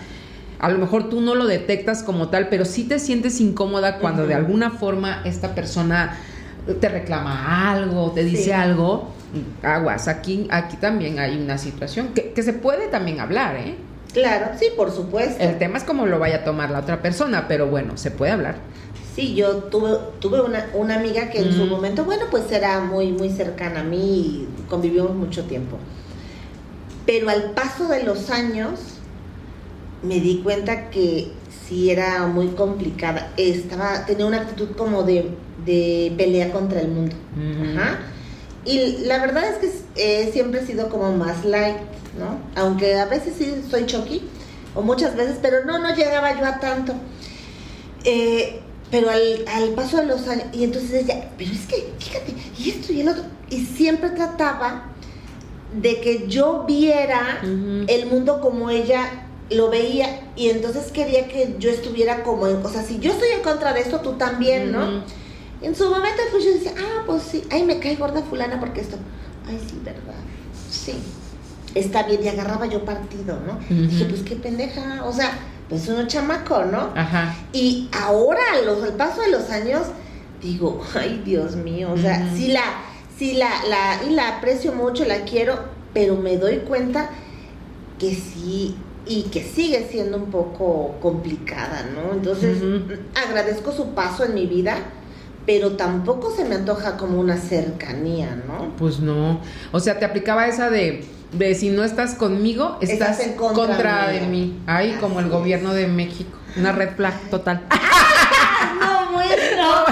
a lo mejor tú no lo detectas como tal, pero sí te sientes incómoda cuando de alguna forma esta persona te reclama algo, te dice algo, aguas, aquí, aquí también hay una situación que, que, se puede también hablar, ¿eh? Claro, sí, por supuesto. El tema es cómo lo vaya a tomar la otra persona, pero bueno, se puede hablar. Sí, yo tuve, tuve una, una amiga que en su momento, bueno, pues era muy, muy cercana a mí y convivimos mucho tiempo. Pero al paso de los años, me di cuenta que sí era muy complicada. Estaba, tenía una actitud como de, de pelea contra el mundo. Ajá. Y la verdad es que eh, siempre he sido como más light, ¿no? Aunque a veces sí soy choqui, o muchas veces, pero no, no llegaba yo a tanto. Eh, pero al, al, paso de los años, y entonces ella, pero es que, fíjate, y esto y el otro, y siempre trataba de que yo viera el mundo como ella lo veía y entonces quería que yo estuviera como en, o sea, si yo estoy en contra de esto, tú también, ¿no? En su momento pues yo decía, ah, pues sí, ay, me cae gorda fulana porque esto, ay, sí, verdad, sí, está bien, y agarraba yo partido, ¿no? Dije, pues qué pendeja, o sea, pues uno chamaco, ¿no? Ajá. Y ahora, los, al paso de los años, digo, ay, Dios mío, o sea, si la sí la, la, y la aprecio mucho, la quiero, pero me doy cuenta que sí y que sigue siendo un poco complicada, ¿no? Entonces, agradezco su paso en mi vida, pero tampoco se me antoja como una cercanía, ¿no? Pues no. O sea, te aplicaba esa de, de si no estás conmigo, estás, en contra, de mí. Ay, como el gobierno de México. Una red flag total. no, muestro.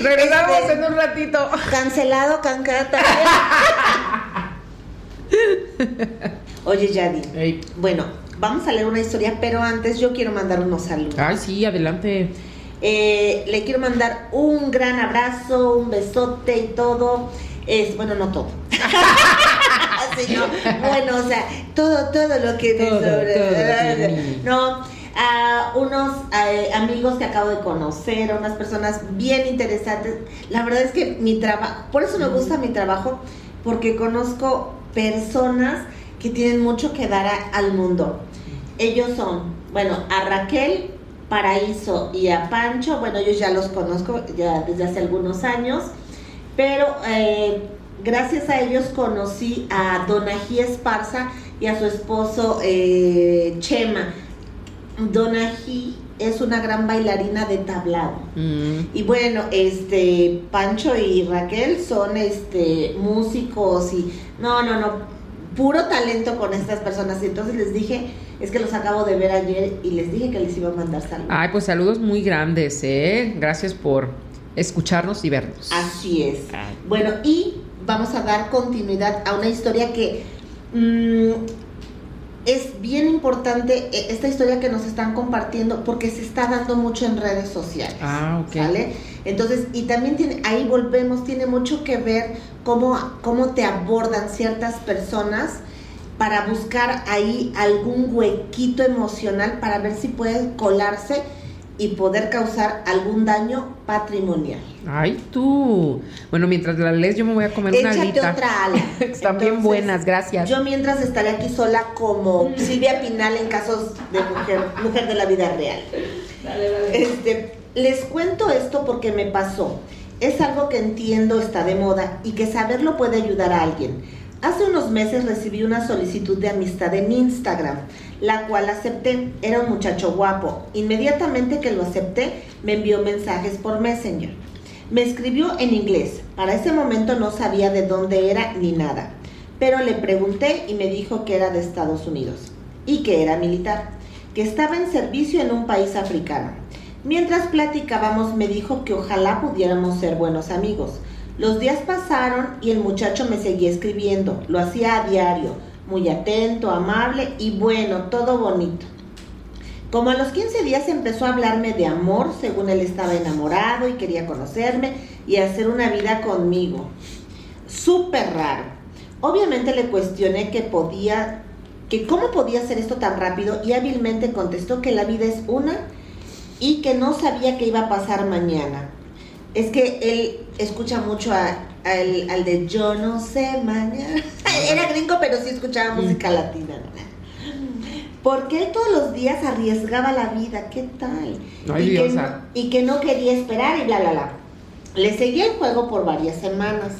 Regresamos este, en un ratito. Cancelado, cancata. Oye, Yadi. Bueno, vamos a leer una historia, pero antes yo quiero mandar unos saludos. Ay, sí, adelante. Eh, le quiero mandar un gran abrazo, un besote y todo. Es, bueno, no todo. bueno, o sea, todo, todo lo que sobre. no, a unos eh, amigos que acabo de conocer, a unas personas bien interesantes. La verdad es que mi trabajo, por eso me gusta mi trabajo, porque conozco personas que tienen mucho que dar al mundo. Ellos son, bueno, a Raquel Paraíso y a Pancho, bueno, ellos ya los conozco ya desde hace algunos años, pero eh, gracias a ellos conocí a Donají Esparza y a su esposo eh, Chema. Donají es una gran bailarina de tablado. Mm. Y bueno, este Pancho y Raquel son este músicos y no, no, no, puro talento con estas personas. Y entonces les dije, es que los acabo de ver ayer y les dije que les iba a mandar saludos. Ay, pues saludos muy grandes, ¿eh? Gracias por escucharnos y vernos. Así es. Bueno, y vamos a dar continuidad a una historia que mm, es bien importante e, esta historia que nos están compartiendo porque se está dando mucho en redes sociales. Ah, ok. ¿Sale? Entonces, y también tiene, ahí volvemos, tiene mucho que ver cómo, cómo te abordan ciertas personas para buscar ahí algún huequito emocional para ver si puede colarse y poder causar algún daño patrimonial. Ay, tú. Bueno, mientras la lees yo me voy a comer una alita. otra ala. Están bien buenas, gracias. Yo mientras estaré aquí sola como Silvia Pinal en casos de mujer, mujer de la vida real. Dale, dale. Este, les cuento esto porque me pasó. Es algo que entiendo está de moda y que saberlo puede ayudar a alguien. Hace unos meses recibí una solicitud de amistad en Instagram, la cual acepté. Era un muchacho guapo. Inmediatamente que lo acepté, me envió mensajes por Messenger. Me escribió en inglés. Para ese momento no sabía de dónde era ni nada. Pero le pregunté y me dijo que era de Estados Unidos y que era militar, que estaba en servicio en un país africano. Mientras platicábamos me dijo que ojalá pudiéramos ser buenos amigos los días pasaron y el muchacho me seguía escribiendo. Lo hacía a diario, muy atento, amable y bueno, todo bonito. Como a los 15 días empezó a hablarme de amor, según él estaba enamorado y quería conocerme y hacer una vida conmigo. Súper raro. Obviamente le cuestioné que podía, que cómo podía hacer esto tan rápido y hábilmente contestó que la vida es una y que no sabía qué iba a pasar mañana. Es que él escucha mucho al, de Yo no sé mañana. Era gringo, pero sí escuchaba música latina. Porque él todos los días arriesgaba la vida, ¿qué tal? y, que no, y que no quería esperar y bla, bla, bla. Le seguía el juego por varias semanas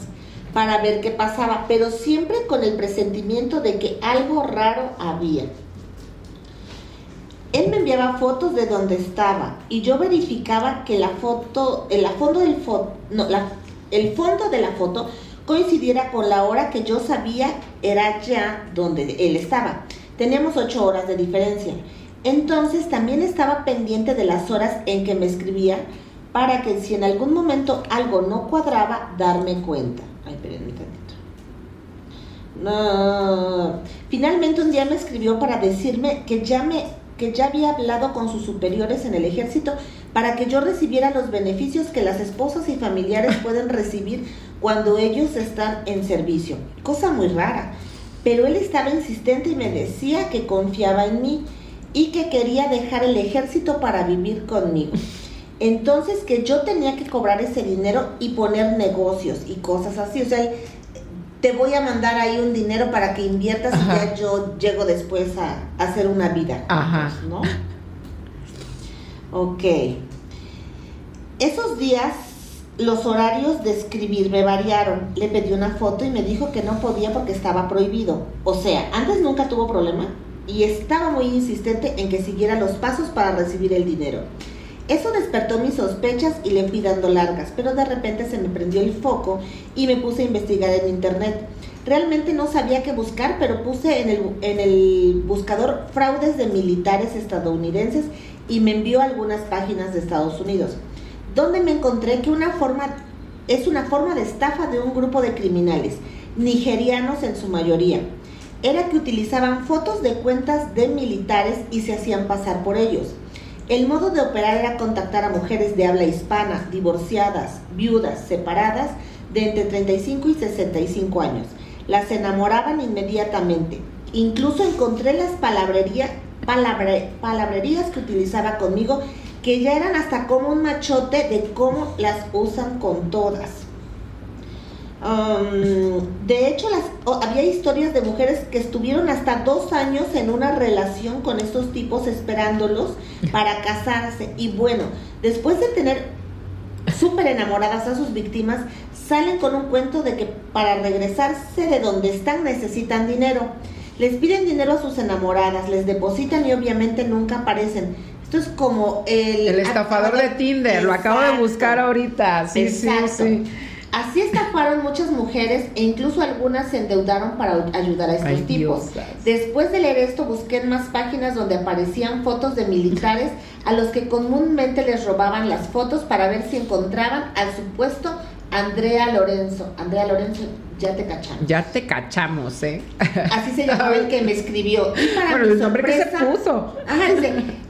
para ver qué pasaba, pero siempre con el presentimiento de que algo raro había. Él me enviaba fotos de donde estaba y yo verificaba que la foto, el fondo del no, el fondo de la foto coincidiera con la hora que yo sabía era ya donde él estaba. Teníamos ocho horas de diferencia. Entonces también estaba pendiente de las horas en que me escribía para que si en algún momento algo no cuadraba, darme cuenta. Ay, espérenme tantito. No. Finalmente un día me escribió para decirme que ya me que ya había hablado con sus superiores en el ejército para que yo recibiera los beneficios que las esposas y familiares pueden recibir cuando ellos están en servicio. Cosa muy rara. Pero él estaba insistente y me decía que confiaba en mí y que quería dejar el ejército para vivir conmigo. Entonces que yo tenía que cobrar ese dinero y poner negocios y cosas así. O sea, te voy a mandar ahí un dinero para que inviertas y ya yo llego después a, hacer una vida. Ajá. ¿No? Ok. Esos días los horarios de escribir me variaron. Le pedí una foto y me dijo que no podía porque estaba prohibido. O sea, antes nunca tuvo problema y estaba muy insistente en que siguiera los pasos para recibir el dinero. Eso despertó mis sospechas y le fui dando largas, pero de repente se me prendió el foco y me puse a investigar en internet. Realmente no sabía qué buscar, pero puse en el, en el buscador fraudes de militares estadounidenses y me envió algunas páginas de Estados Unidos donde me encontré que una forma es una forma de estafa de un grupo de criminales, nigerianos en su mayoría. Era que utilizaban fotos de cuentas de militares y se hacían pasar por ellos. El modo de operar era contactar a mujeres de habla hispana, divorciadas, viudas, separadas, de entre 35 y 65 años. Las enamoraban inmediatamente. Incluso encontré las palabrerías que utilizaba conmigo que ya eran hasta como un machote de cómo las usan con todas. Um, de hecho, las, había historias de mujeres que estuvieron hasta dos años en una relación con estos tipos esperándolos para casarse. Y bueno, después de tener súper enamoradas a sus víctimas, salen con un cuento de que para regresarse de donde están necesitan dinero. Les piden dinero a sus enamoradas, les depositan y obviamente nunca aparecen es como el... El estafador de Tinder, lo acabo de buscar ahorita. Sí, sí, sí. Así estafaron muchas mujeres e incluso algunas se endeudaron para ayudar a estos tipos. Después de leer esto busqué en más páginas donde aparecían fotos de militares a los que comúnmente les robaban las fotos para ver si encontraban al supuesto Andrea Lorenzo. Andrea Lorenzo, ya te cachamos. Ya te cachamos, ¿eh? Así se llamaba el que me escribió. Y para mi sorpresa, que se puso.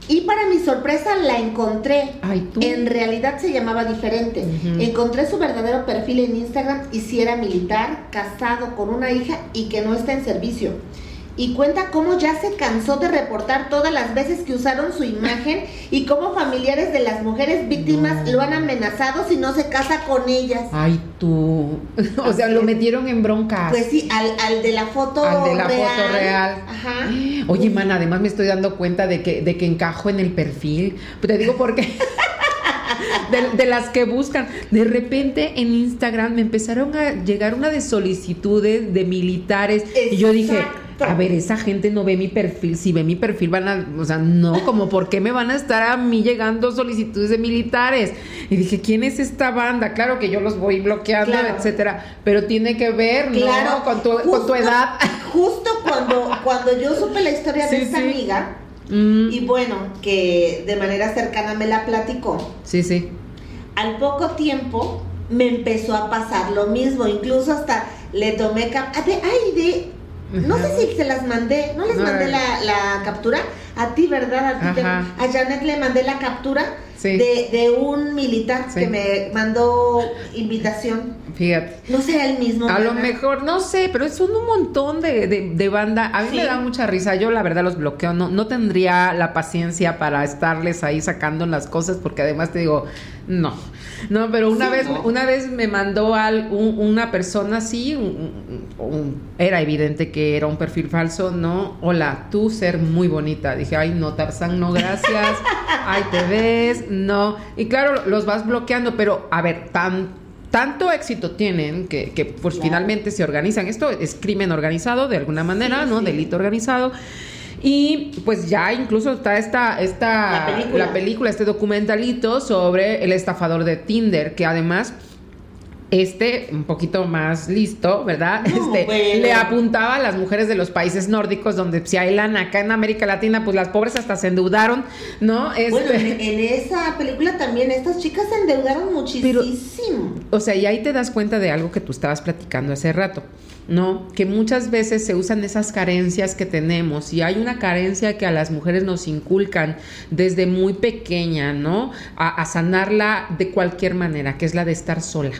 Y para mi sorpresa la encontré. Ay, ¿tú? En realidad se llamaba diferente. Encontré su verdadero perfil en Instagram y si era militar, casado con una hija y que no está en servicio y cuenta cómo ya se cansó de reportar todas las veces que usaron su imagen y cómo familiares de las mujeres víctimas lo han amenazado si no se casa con ellas. Ay, tú. o sea, lo metieron en bronca. Pues sí, al, al, de la foto real. Al de la foto real. Ajá. Oye, man, además me estoy dando cuenta de que, de que encajo en el perfil. Te digo porque... De, de, las que buscan. De repente en Instagram me empezaron a llegar una de solicitudes de militares. Y yo dije, a ver, esa gente no ve mi perfil. Si ve mi perfil, van a. O sea, no, como, ¿por qué me van a estar a mí llegando solicitudes de militares? Y dije, ¿quién es esta banda? Claro que yo los voy bloqueando, etcétera. Pero tiene que ver, ¿no? Con tu, con tu edad. Justo cuando, cuando yo supe la historia de esta amiga. Mm. Y bueno, que de manera cercana me la platicó. Sí, sí. Al poco tiempo me empezó a pasar lo mismo, incluso hasta le tomé cap ay, de no sé si se las mandé, no les mandé la, captura. A ti, ¿verdad? A, a Janet le mandé la captura de, de, un militar que me mandó invitación. Fíjate. No sea el mismo. A lo mejor, no sé, pero son un montón de, de, banda. A mí me da mucha risa. Yo la verdad los bloqueo. No, no tendría la paciencia para estarles ahí sacando las cosas porque además te digo, no. No, pero una vez una vez me mandó al, una persona así, era evidente que era un perfil falso, ¿no? Hola, tú ser muy bonita. Dije, ay, no, Tarzán, no, gracias. ay, te ves, no. Y claro, los vas bloqueando, pero a ver, tan tanto éxito tienen que, que pues finalmente se organizan. Esto es crimen organizado de alguna manera, ¿no? Delito organizado. Y pues ya incluso está esta, esta la película. este documentalito sobre el estafador de Tinder, que además este, un poquito más listo, ¿verdad? este, le apuntaba a las mujeres de los países nórdicos, donde si hay lana acá en América Latina, pues las pobres hasta se endeudaron, ¿no? Este, bueno, en, esa película también estas chicas se endeudaron muchísimo. o sea, y ahí te das cuenta de algo que tú estabas platicando hace rato. ¿no? Que muchas veces se usan esas carencias que tenemos y hay una carencia que a las mujeres nos inculcan desde muy pequeña, ¿no? A, sanarla de cualquier manera, que es la de estar sola.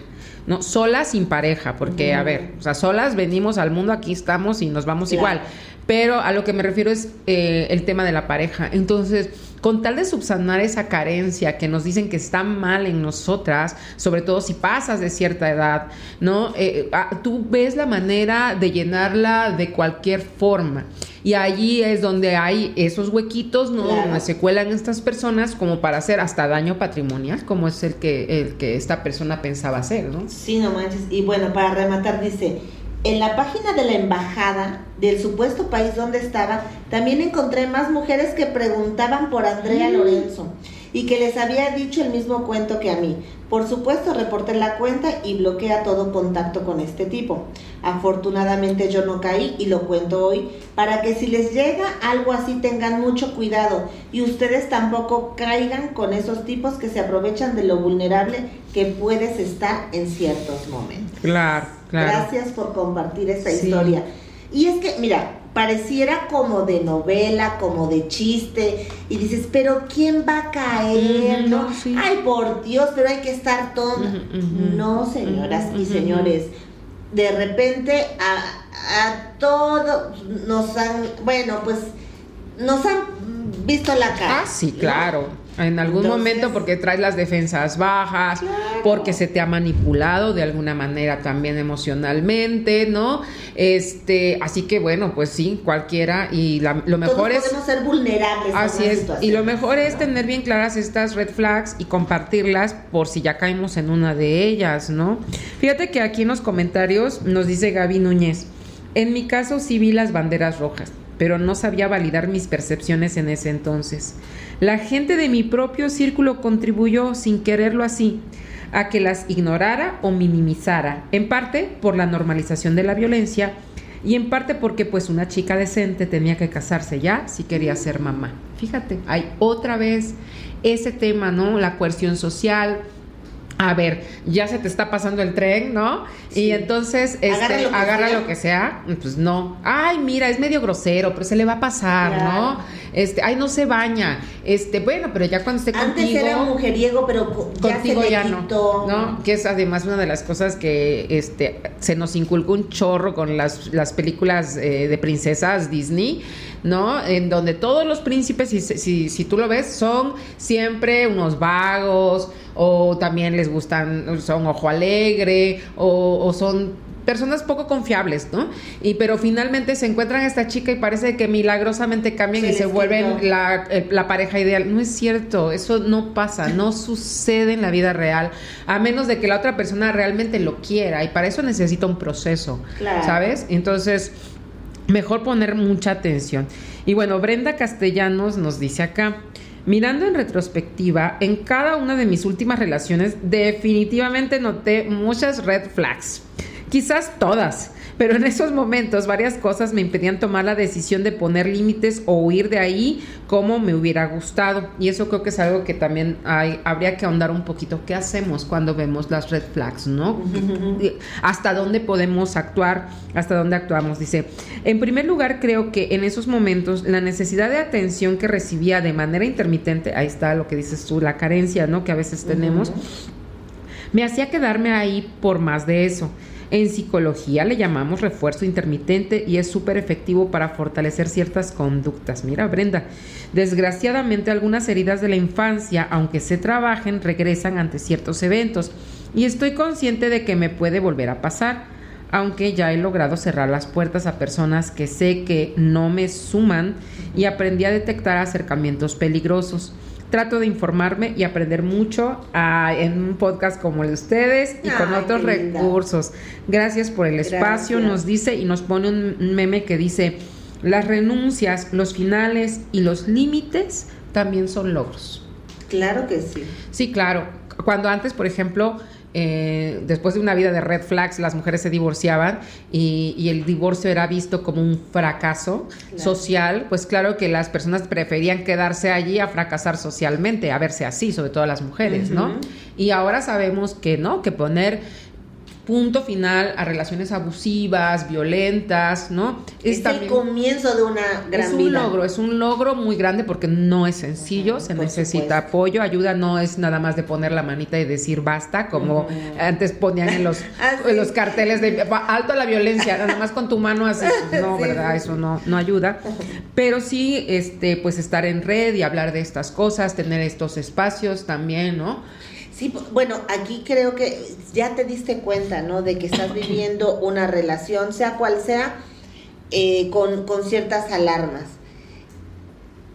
¿No? Sola sin pareja, porque, a ver, o sea, solas venimos al mundo, aquí estamos y nos vamos igual. Pero a lo que me refiero es eh, el tema de la pareja. Entonces, con tal de subsanar esa carencia que nos dicen que está mal en nosotras, sobre todo si pasas de cierta edad, ¿no? Eh, ah, tú ves la manera de llenarla de cualquier forma. Y allí es donde hay esos huequitos, ¿no? Donde se cuelan estas personas como para hacer hasta daño patrimonial, como es el que, el que esta persona pensaba hacer, ¿no? Sí, no manches. Y bueno, para rematar, dice, en la página de la embajada del supuesto país donde estaba, también encontré más mujeres que preguntaban por Andrea mm. Lorenzo y que les había dicho el mismo cuento que a mí. Por supuesto, reporté la cuenta y bloqueé todo contacto con este tipo. Afortunadamente yo no caí y lo cuento hoy para que si les llega algo así tengan mucho cuidado y ustedes tampoco caigan con esos tipos que se aprovechan de lo vulnerable que puedes estar en ciertos momentos. Claro. Gracias por compartir esta historia. Y es que, mira, pareciera como de novela, como de chiste, y dices, pero ¿quién va a caer? ¿no? Ay, por Dios, pero hay que estar todo. No, señoras y señores, de repente a, a todos nos han, bueno, pues nos han visto la cara. Ah, sí, claro. En algún momento porque traes las defensas bajas, porque se te ha manipulado de alguna manera también emocionalmente, ¿no? Este, así que bueno, pues sí, cualquiera y lo mejor es podemos ser vulnerables. Así es. Y lo mejor es tener bien claras estas red flags y compartirlas por si ya caemos en una de ellas, ¿no? Fíjate que aquí en los comentarios nos dice Gaby Núñez, en mi caso sí vi las banderas rojas, pero no sabía validar mis percepciones en ese entonces. La gente de mi propio círculo contribuyó, sin quererlo así, a que las ignorara o minimizara, en parte por la normalización de la violencia y en parte porque pues una chica decente tenía que casarse ya si quería ser mamá. Fíjate, hay otra vez ese tema, ¿no? La coerción social, a ver, ya se te está pasando el tren, ¿no? Y entonces este, agarra, lo, que sea, pues no. Ay, mira, es medio grosero, pero se le va a pasar, ¿no? Este, ay, no se baña. Este, bueno, pero ya cuando esté Antes contigo. era mujeriego, pero ya contigo se ya no, no. Que es además una de las cosas que este se nos inculcó un chorro con las, las películas eh, de princesas Disney ¿no? En donde todos los príncipes, si, si, si tú lo ves, son siempre unos vagos, o también les gustan, son ojo alegre, o, son personas poco confiables, ¿no? Y pero finalmente se encuentran a esta chica y parece que milagrosamente cambian y se vuelven la, la, pareja ideal. No es cierto, eso no pasa, no sucede en la vida real, a menos de que la otra persona realmente lo quiera y para eso necesita un proceso, ¿sabes? Entonces, mejor poner mucha atención. Y bueno, Brenda Castellanos nos dice acá, mirando en retrospectiva, en cada una de mis últimas relaciones definitivamente noté muchas red flags. Quizás todas, pero en esos momentos varias cosas me impedían tomar la decisión de poner límites o huir de ahí como me hubiera gustado. Y eso creo que es algo que también hay, habría que ahondar un poquito. ¿Qué hacemos cuando vemos las red flags, no? ¿Hasta dónde podemos actuar? ¿Hasta dónde actuamos? Dice, en primer lugar creo que en esos momentos la necesidad de atención que recibía de manera intermitente, ahí está lo que dices tú, la carencia, ¿no? Que a veces tenemos, me hacía quedarme ahí por más de eso. En psicología le llamamos refuerzo intermitente y es súper efectivo para fortalecer ciertas conductas. Mira, Brenda, desgraciadamente algunas heridas de la infancia, aunque se trabajen, regresan ante ciertos eventos y estoy consciente de que me puede volver a pasar, aunque ya he logrado cerrar las puertas a personas que sé que no me suman y aprendí a detectar acercamientos peligrosos trato de informarme y aprender mucho ah, en un podcast como el de ustedes y con otros recursos. Gracias por el espacio, nos dice y nos pone un meme que dice, las renuncias, los finales y los límites también son logros. Claro que sí. Sí, claro. Cuando antes, por ejemplo, eh, después de una vida de red flags, las mujeres se divorciaban y, el divorcio era visto como un fracaso social, pues claro que las personas preferían quedarse allí a fracasar socialmente, a verse así, sobre todo las mujeres, ¿no? Y ahora sabemos que no, que poner punto final a relaciones abusivas, violentas, ¿no? Es, el comienzo de una gran Es un logro, es un logro muy grande porque no es sencillo, se necesita apoyo, ayuda no es nada más de poner la manita y decir basta, como antes ponían en los, ah, los carteles de alto a la violencia, nada más con tu mano así, no, ¿verdad? Eso no, no ayuda. Pero sí, este, pues estar en red y hablar de estas cosas, tener estos espacios también, ¿no? Sí, bueno, aquí creo que ya te diste cuenta, ¿no? De que estás viviendo una relación, sea cual sea, eh, con, ciertas alarmas.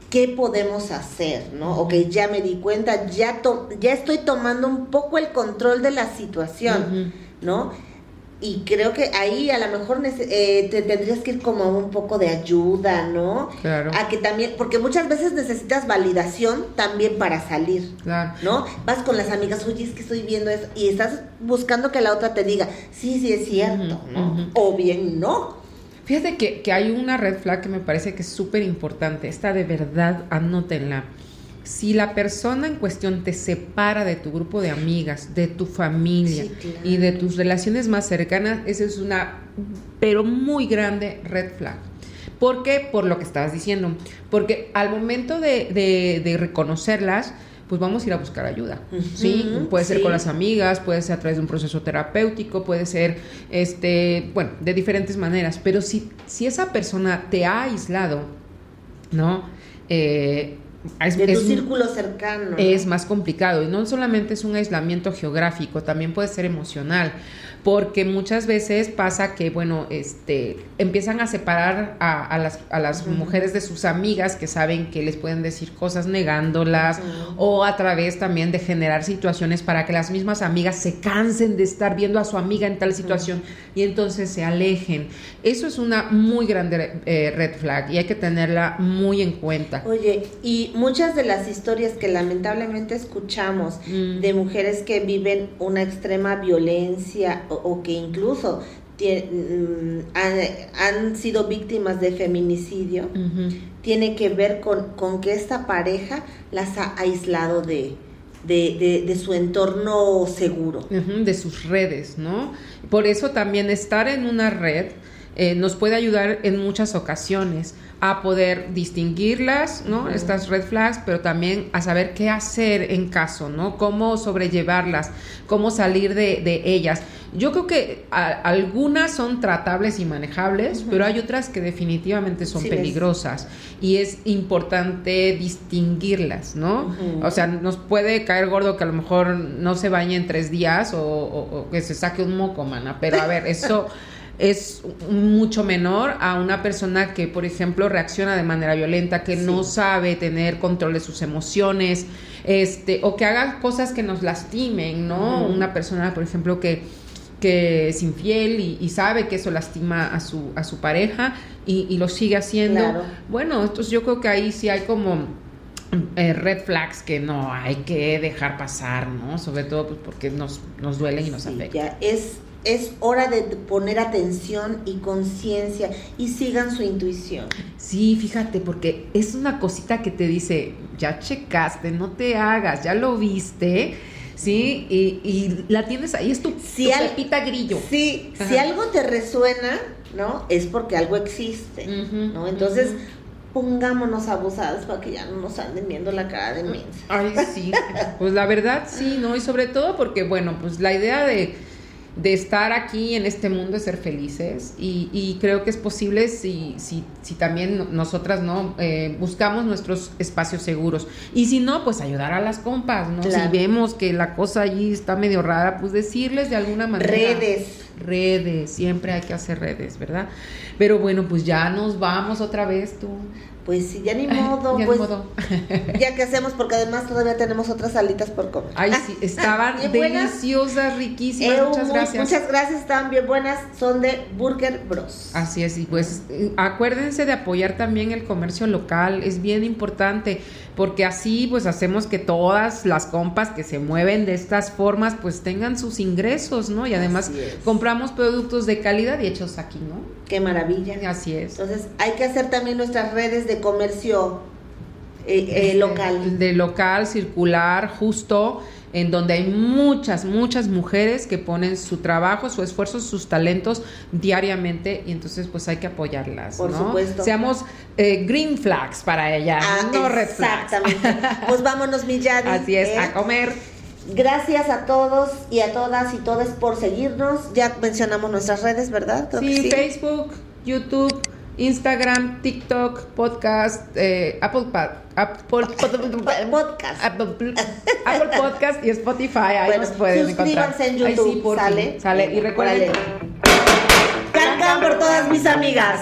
¿Qué podemos hacer, no? Ok, ya me di cuenta, ya, ya estoy tomando un poco el control de la situación, ¿no? Y creo que ahí a lo mejor eh, te tendrías que ir como un poco de ayuda, ¿no? Claro. A que también, porque muchas veces necesitas validación también para salir, claro. ¿no? Vas con las amigas, oye, es que estoy viendo eso, y estás buscando que la otra te diga, sí, sí es cierto, ¿no? O bien no. Fíjate que, que hay una red flag que me parece que es súper importante, esta de verdad, anótenla si la persona en cuestión te separa de tu grupo de amigas, de tu familia y de tus relaciones más cercanas, esa es una, pero muy grande red flag. ¿Por qué? Por lo que estabas diciendo. Porque al momento de, reconocerlas, pues vamos a ir a buscar ayuda. ¿sí? Puede ser con las amigas, puede ser a través de un proceso terapéutico, puede ser, este, bueno, de diferentes maneras. Pero si, si esa persona te ha aislado, ¿no? Eh, es, de tu círculo cercano. Es más complicado y no solamente es un aislamiento geográfico, también puede ser emocional porque muchas veces pasa que, bueno, este, empiezan a separar a, las, a las mujeres de sus amigas que saben que les pueden decir cosas negándolas o a través también de generar situaciones para que las mismas amigas se cansen de estar viendo a su amiga en tal situación y entonces se alejen. Eso es una muy grande eh, red flag y hay que tenerla muy en cuenta. Oye, y muchas de las historias que lamentablemente escuchamos mm. de mujeres que viven una extrema violencia o, que incluso mm, han, sido víctimas de feminicidio, tiene que ver con, que esta pareja las ha aislado de, de, su entorno seguro. de sus redes, ¿no? Por eso también estar en una red eh, nos puede ayudar en muchas ocasiones a poder distinguirlas, ¿no? Estas red flags, pero también a saber qué hacer en caso, ¿no? Cómo sobrellevarlas, cómo salir de, de ellas. Yo creo que algunas son tratables y manejables, pero hay otras que definitivamente son peligrosas y es importante distinguirlas, ¿no? O sea, nos puede caer gordo que a lo mejor no se bañe en tres días o, o que se saque un moco, mana, pero a ver, eso es mucho menor a una persona que, por ejemplo, reacciona de manera violenta, que no sabe tener control de sus emociones, este, o que haga cosas que nos lastimen, ¿no? Una persona, por ejemplo, que, que es infiel y, sabe que eso lastima a su, a su pareja y, lo sigue haciendo. Bueno, entonces yo creo que ahí sí hay como eh, red flags que no hay que dejar pasar, ¿no? Sobre todo pues, porque nos, nos duelen y nos afectan. es es hora de poner atención y conciencia y sigan su intuición. Sí, fíjate, porque es una cosita que te dice, ya checaste, no te hagas, ya lo viste. ¿sí? Y, la tienes ahí, es tu, si grillo. Sí, si algo te resuena, ¿no? Es porque algo existe, ¿no? Entonces, pongámonos abusadas para que ya no nos anden viendo la cara de mensa. Ay, sí, pues la verdad sí, ¿no? Y sobre todo porque, bueno, pues la idea de de estar aquí en este mundo, de ser felices. Y, creo que es posible si, si, si también nosotras no eh, buscamos nuestros espacios seguros. Y si no, pues ayudar a las compas, ¿no? Si vemos que la cosa allí está medio rara, pues decirles de alguna manera. Redes. Redes, siempre hay que hacer redes, ¿verdad? Pero bueno, pues ya nos vamos otra vez tú pues sí, ya ni modo, ya pues ya que hacemos, porque además todavía tenemos otras salitas por comer. Ay, sí, estaban deliciosas, riquísimas, eh, muchas gracias. Muchas gracias, estaban bien buenas, son de Burger Bros. Así es, y pues acuérdense de apoyar también el comercio local, es bien importante, porque así pues hacemos que todas las compas que se mueven de estas formas pues tengan sus ingresos, ¿no? Y además compramos productos de calidad y hechos aquí, ¿no? Qué maravilla. Así es. Entonces hay que hacer también nuestras redes de comercio eh, local. De local, circular, justo en donde hay muchas, muchas mujeres que ponen su trabajo, su esfuerzo, sus talentos diariamente y entonces pues hay que apoyarlas. Por ¿no? supuesto. Seamos eh, green flags para ellas, Ah, no red flags. Exactamente. Pues vámonos, mi Yadi. Así es, ¿eh? a comer. Gracias a todos y a todas y todos por seguirnos. Ya mencionamos nuestras redes, ¿verdad? Creo que Sí, Facebook, YouTube, Instagram, TikTok, podcast, eh, Apple, Pa- Apple, Podcast. Apple, Apple Podcast y Spotify. Ahí Bueno, nos pueden encontrar. suscríbanse en Ahí YouTube, sí, por ¿sale? Sale. Y recuerden. Órale. Can, can por todas mis amigas.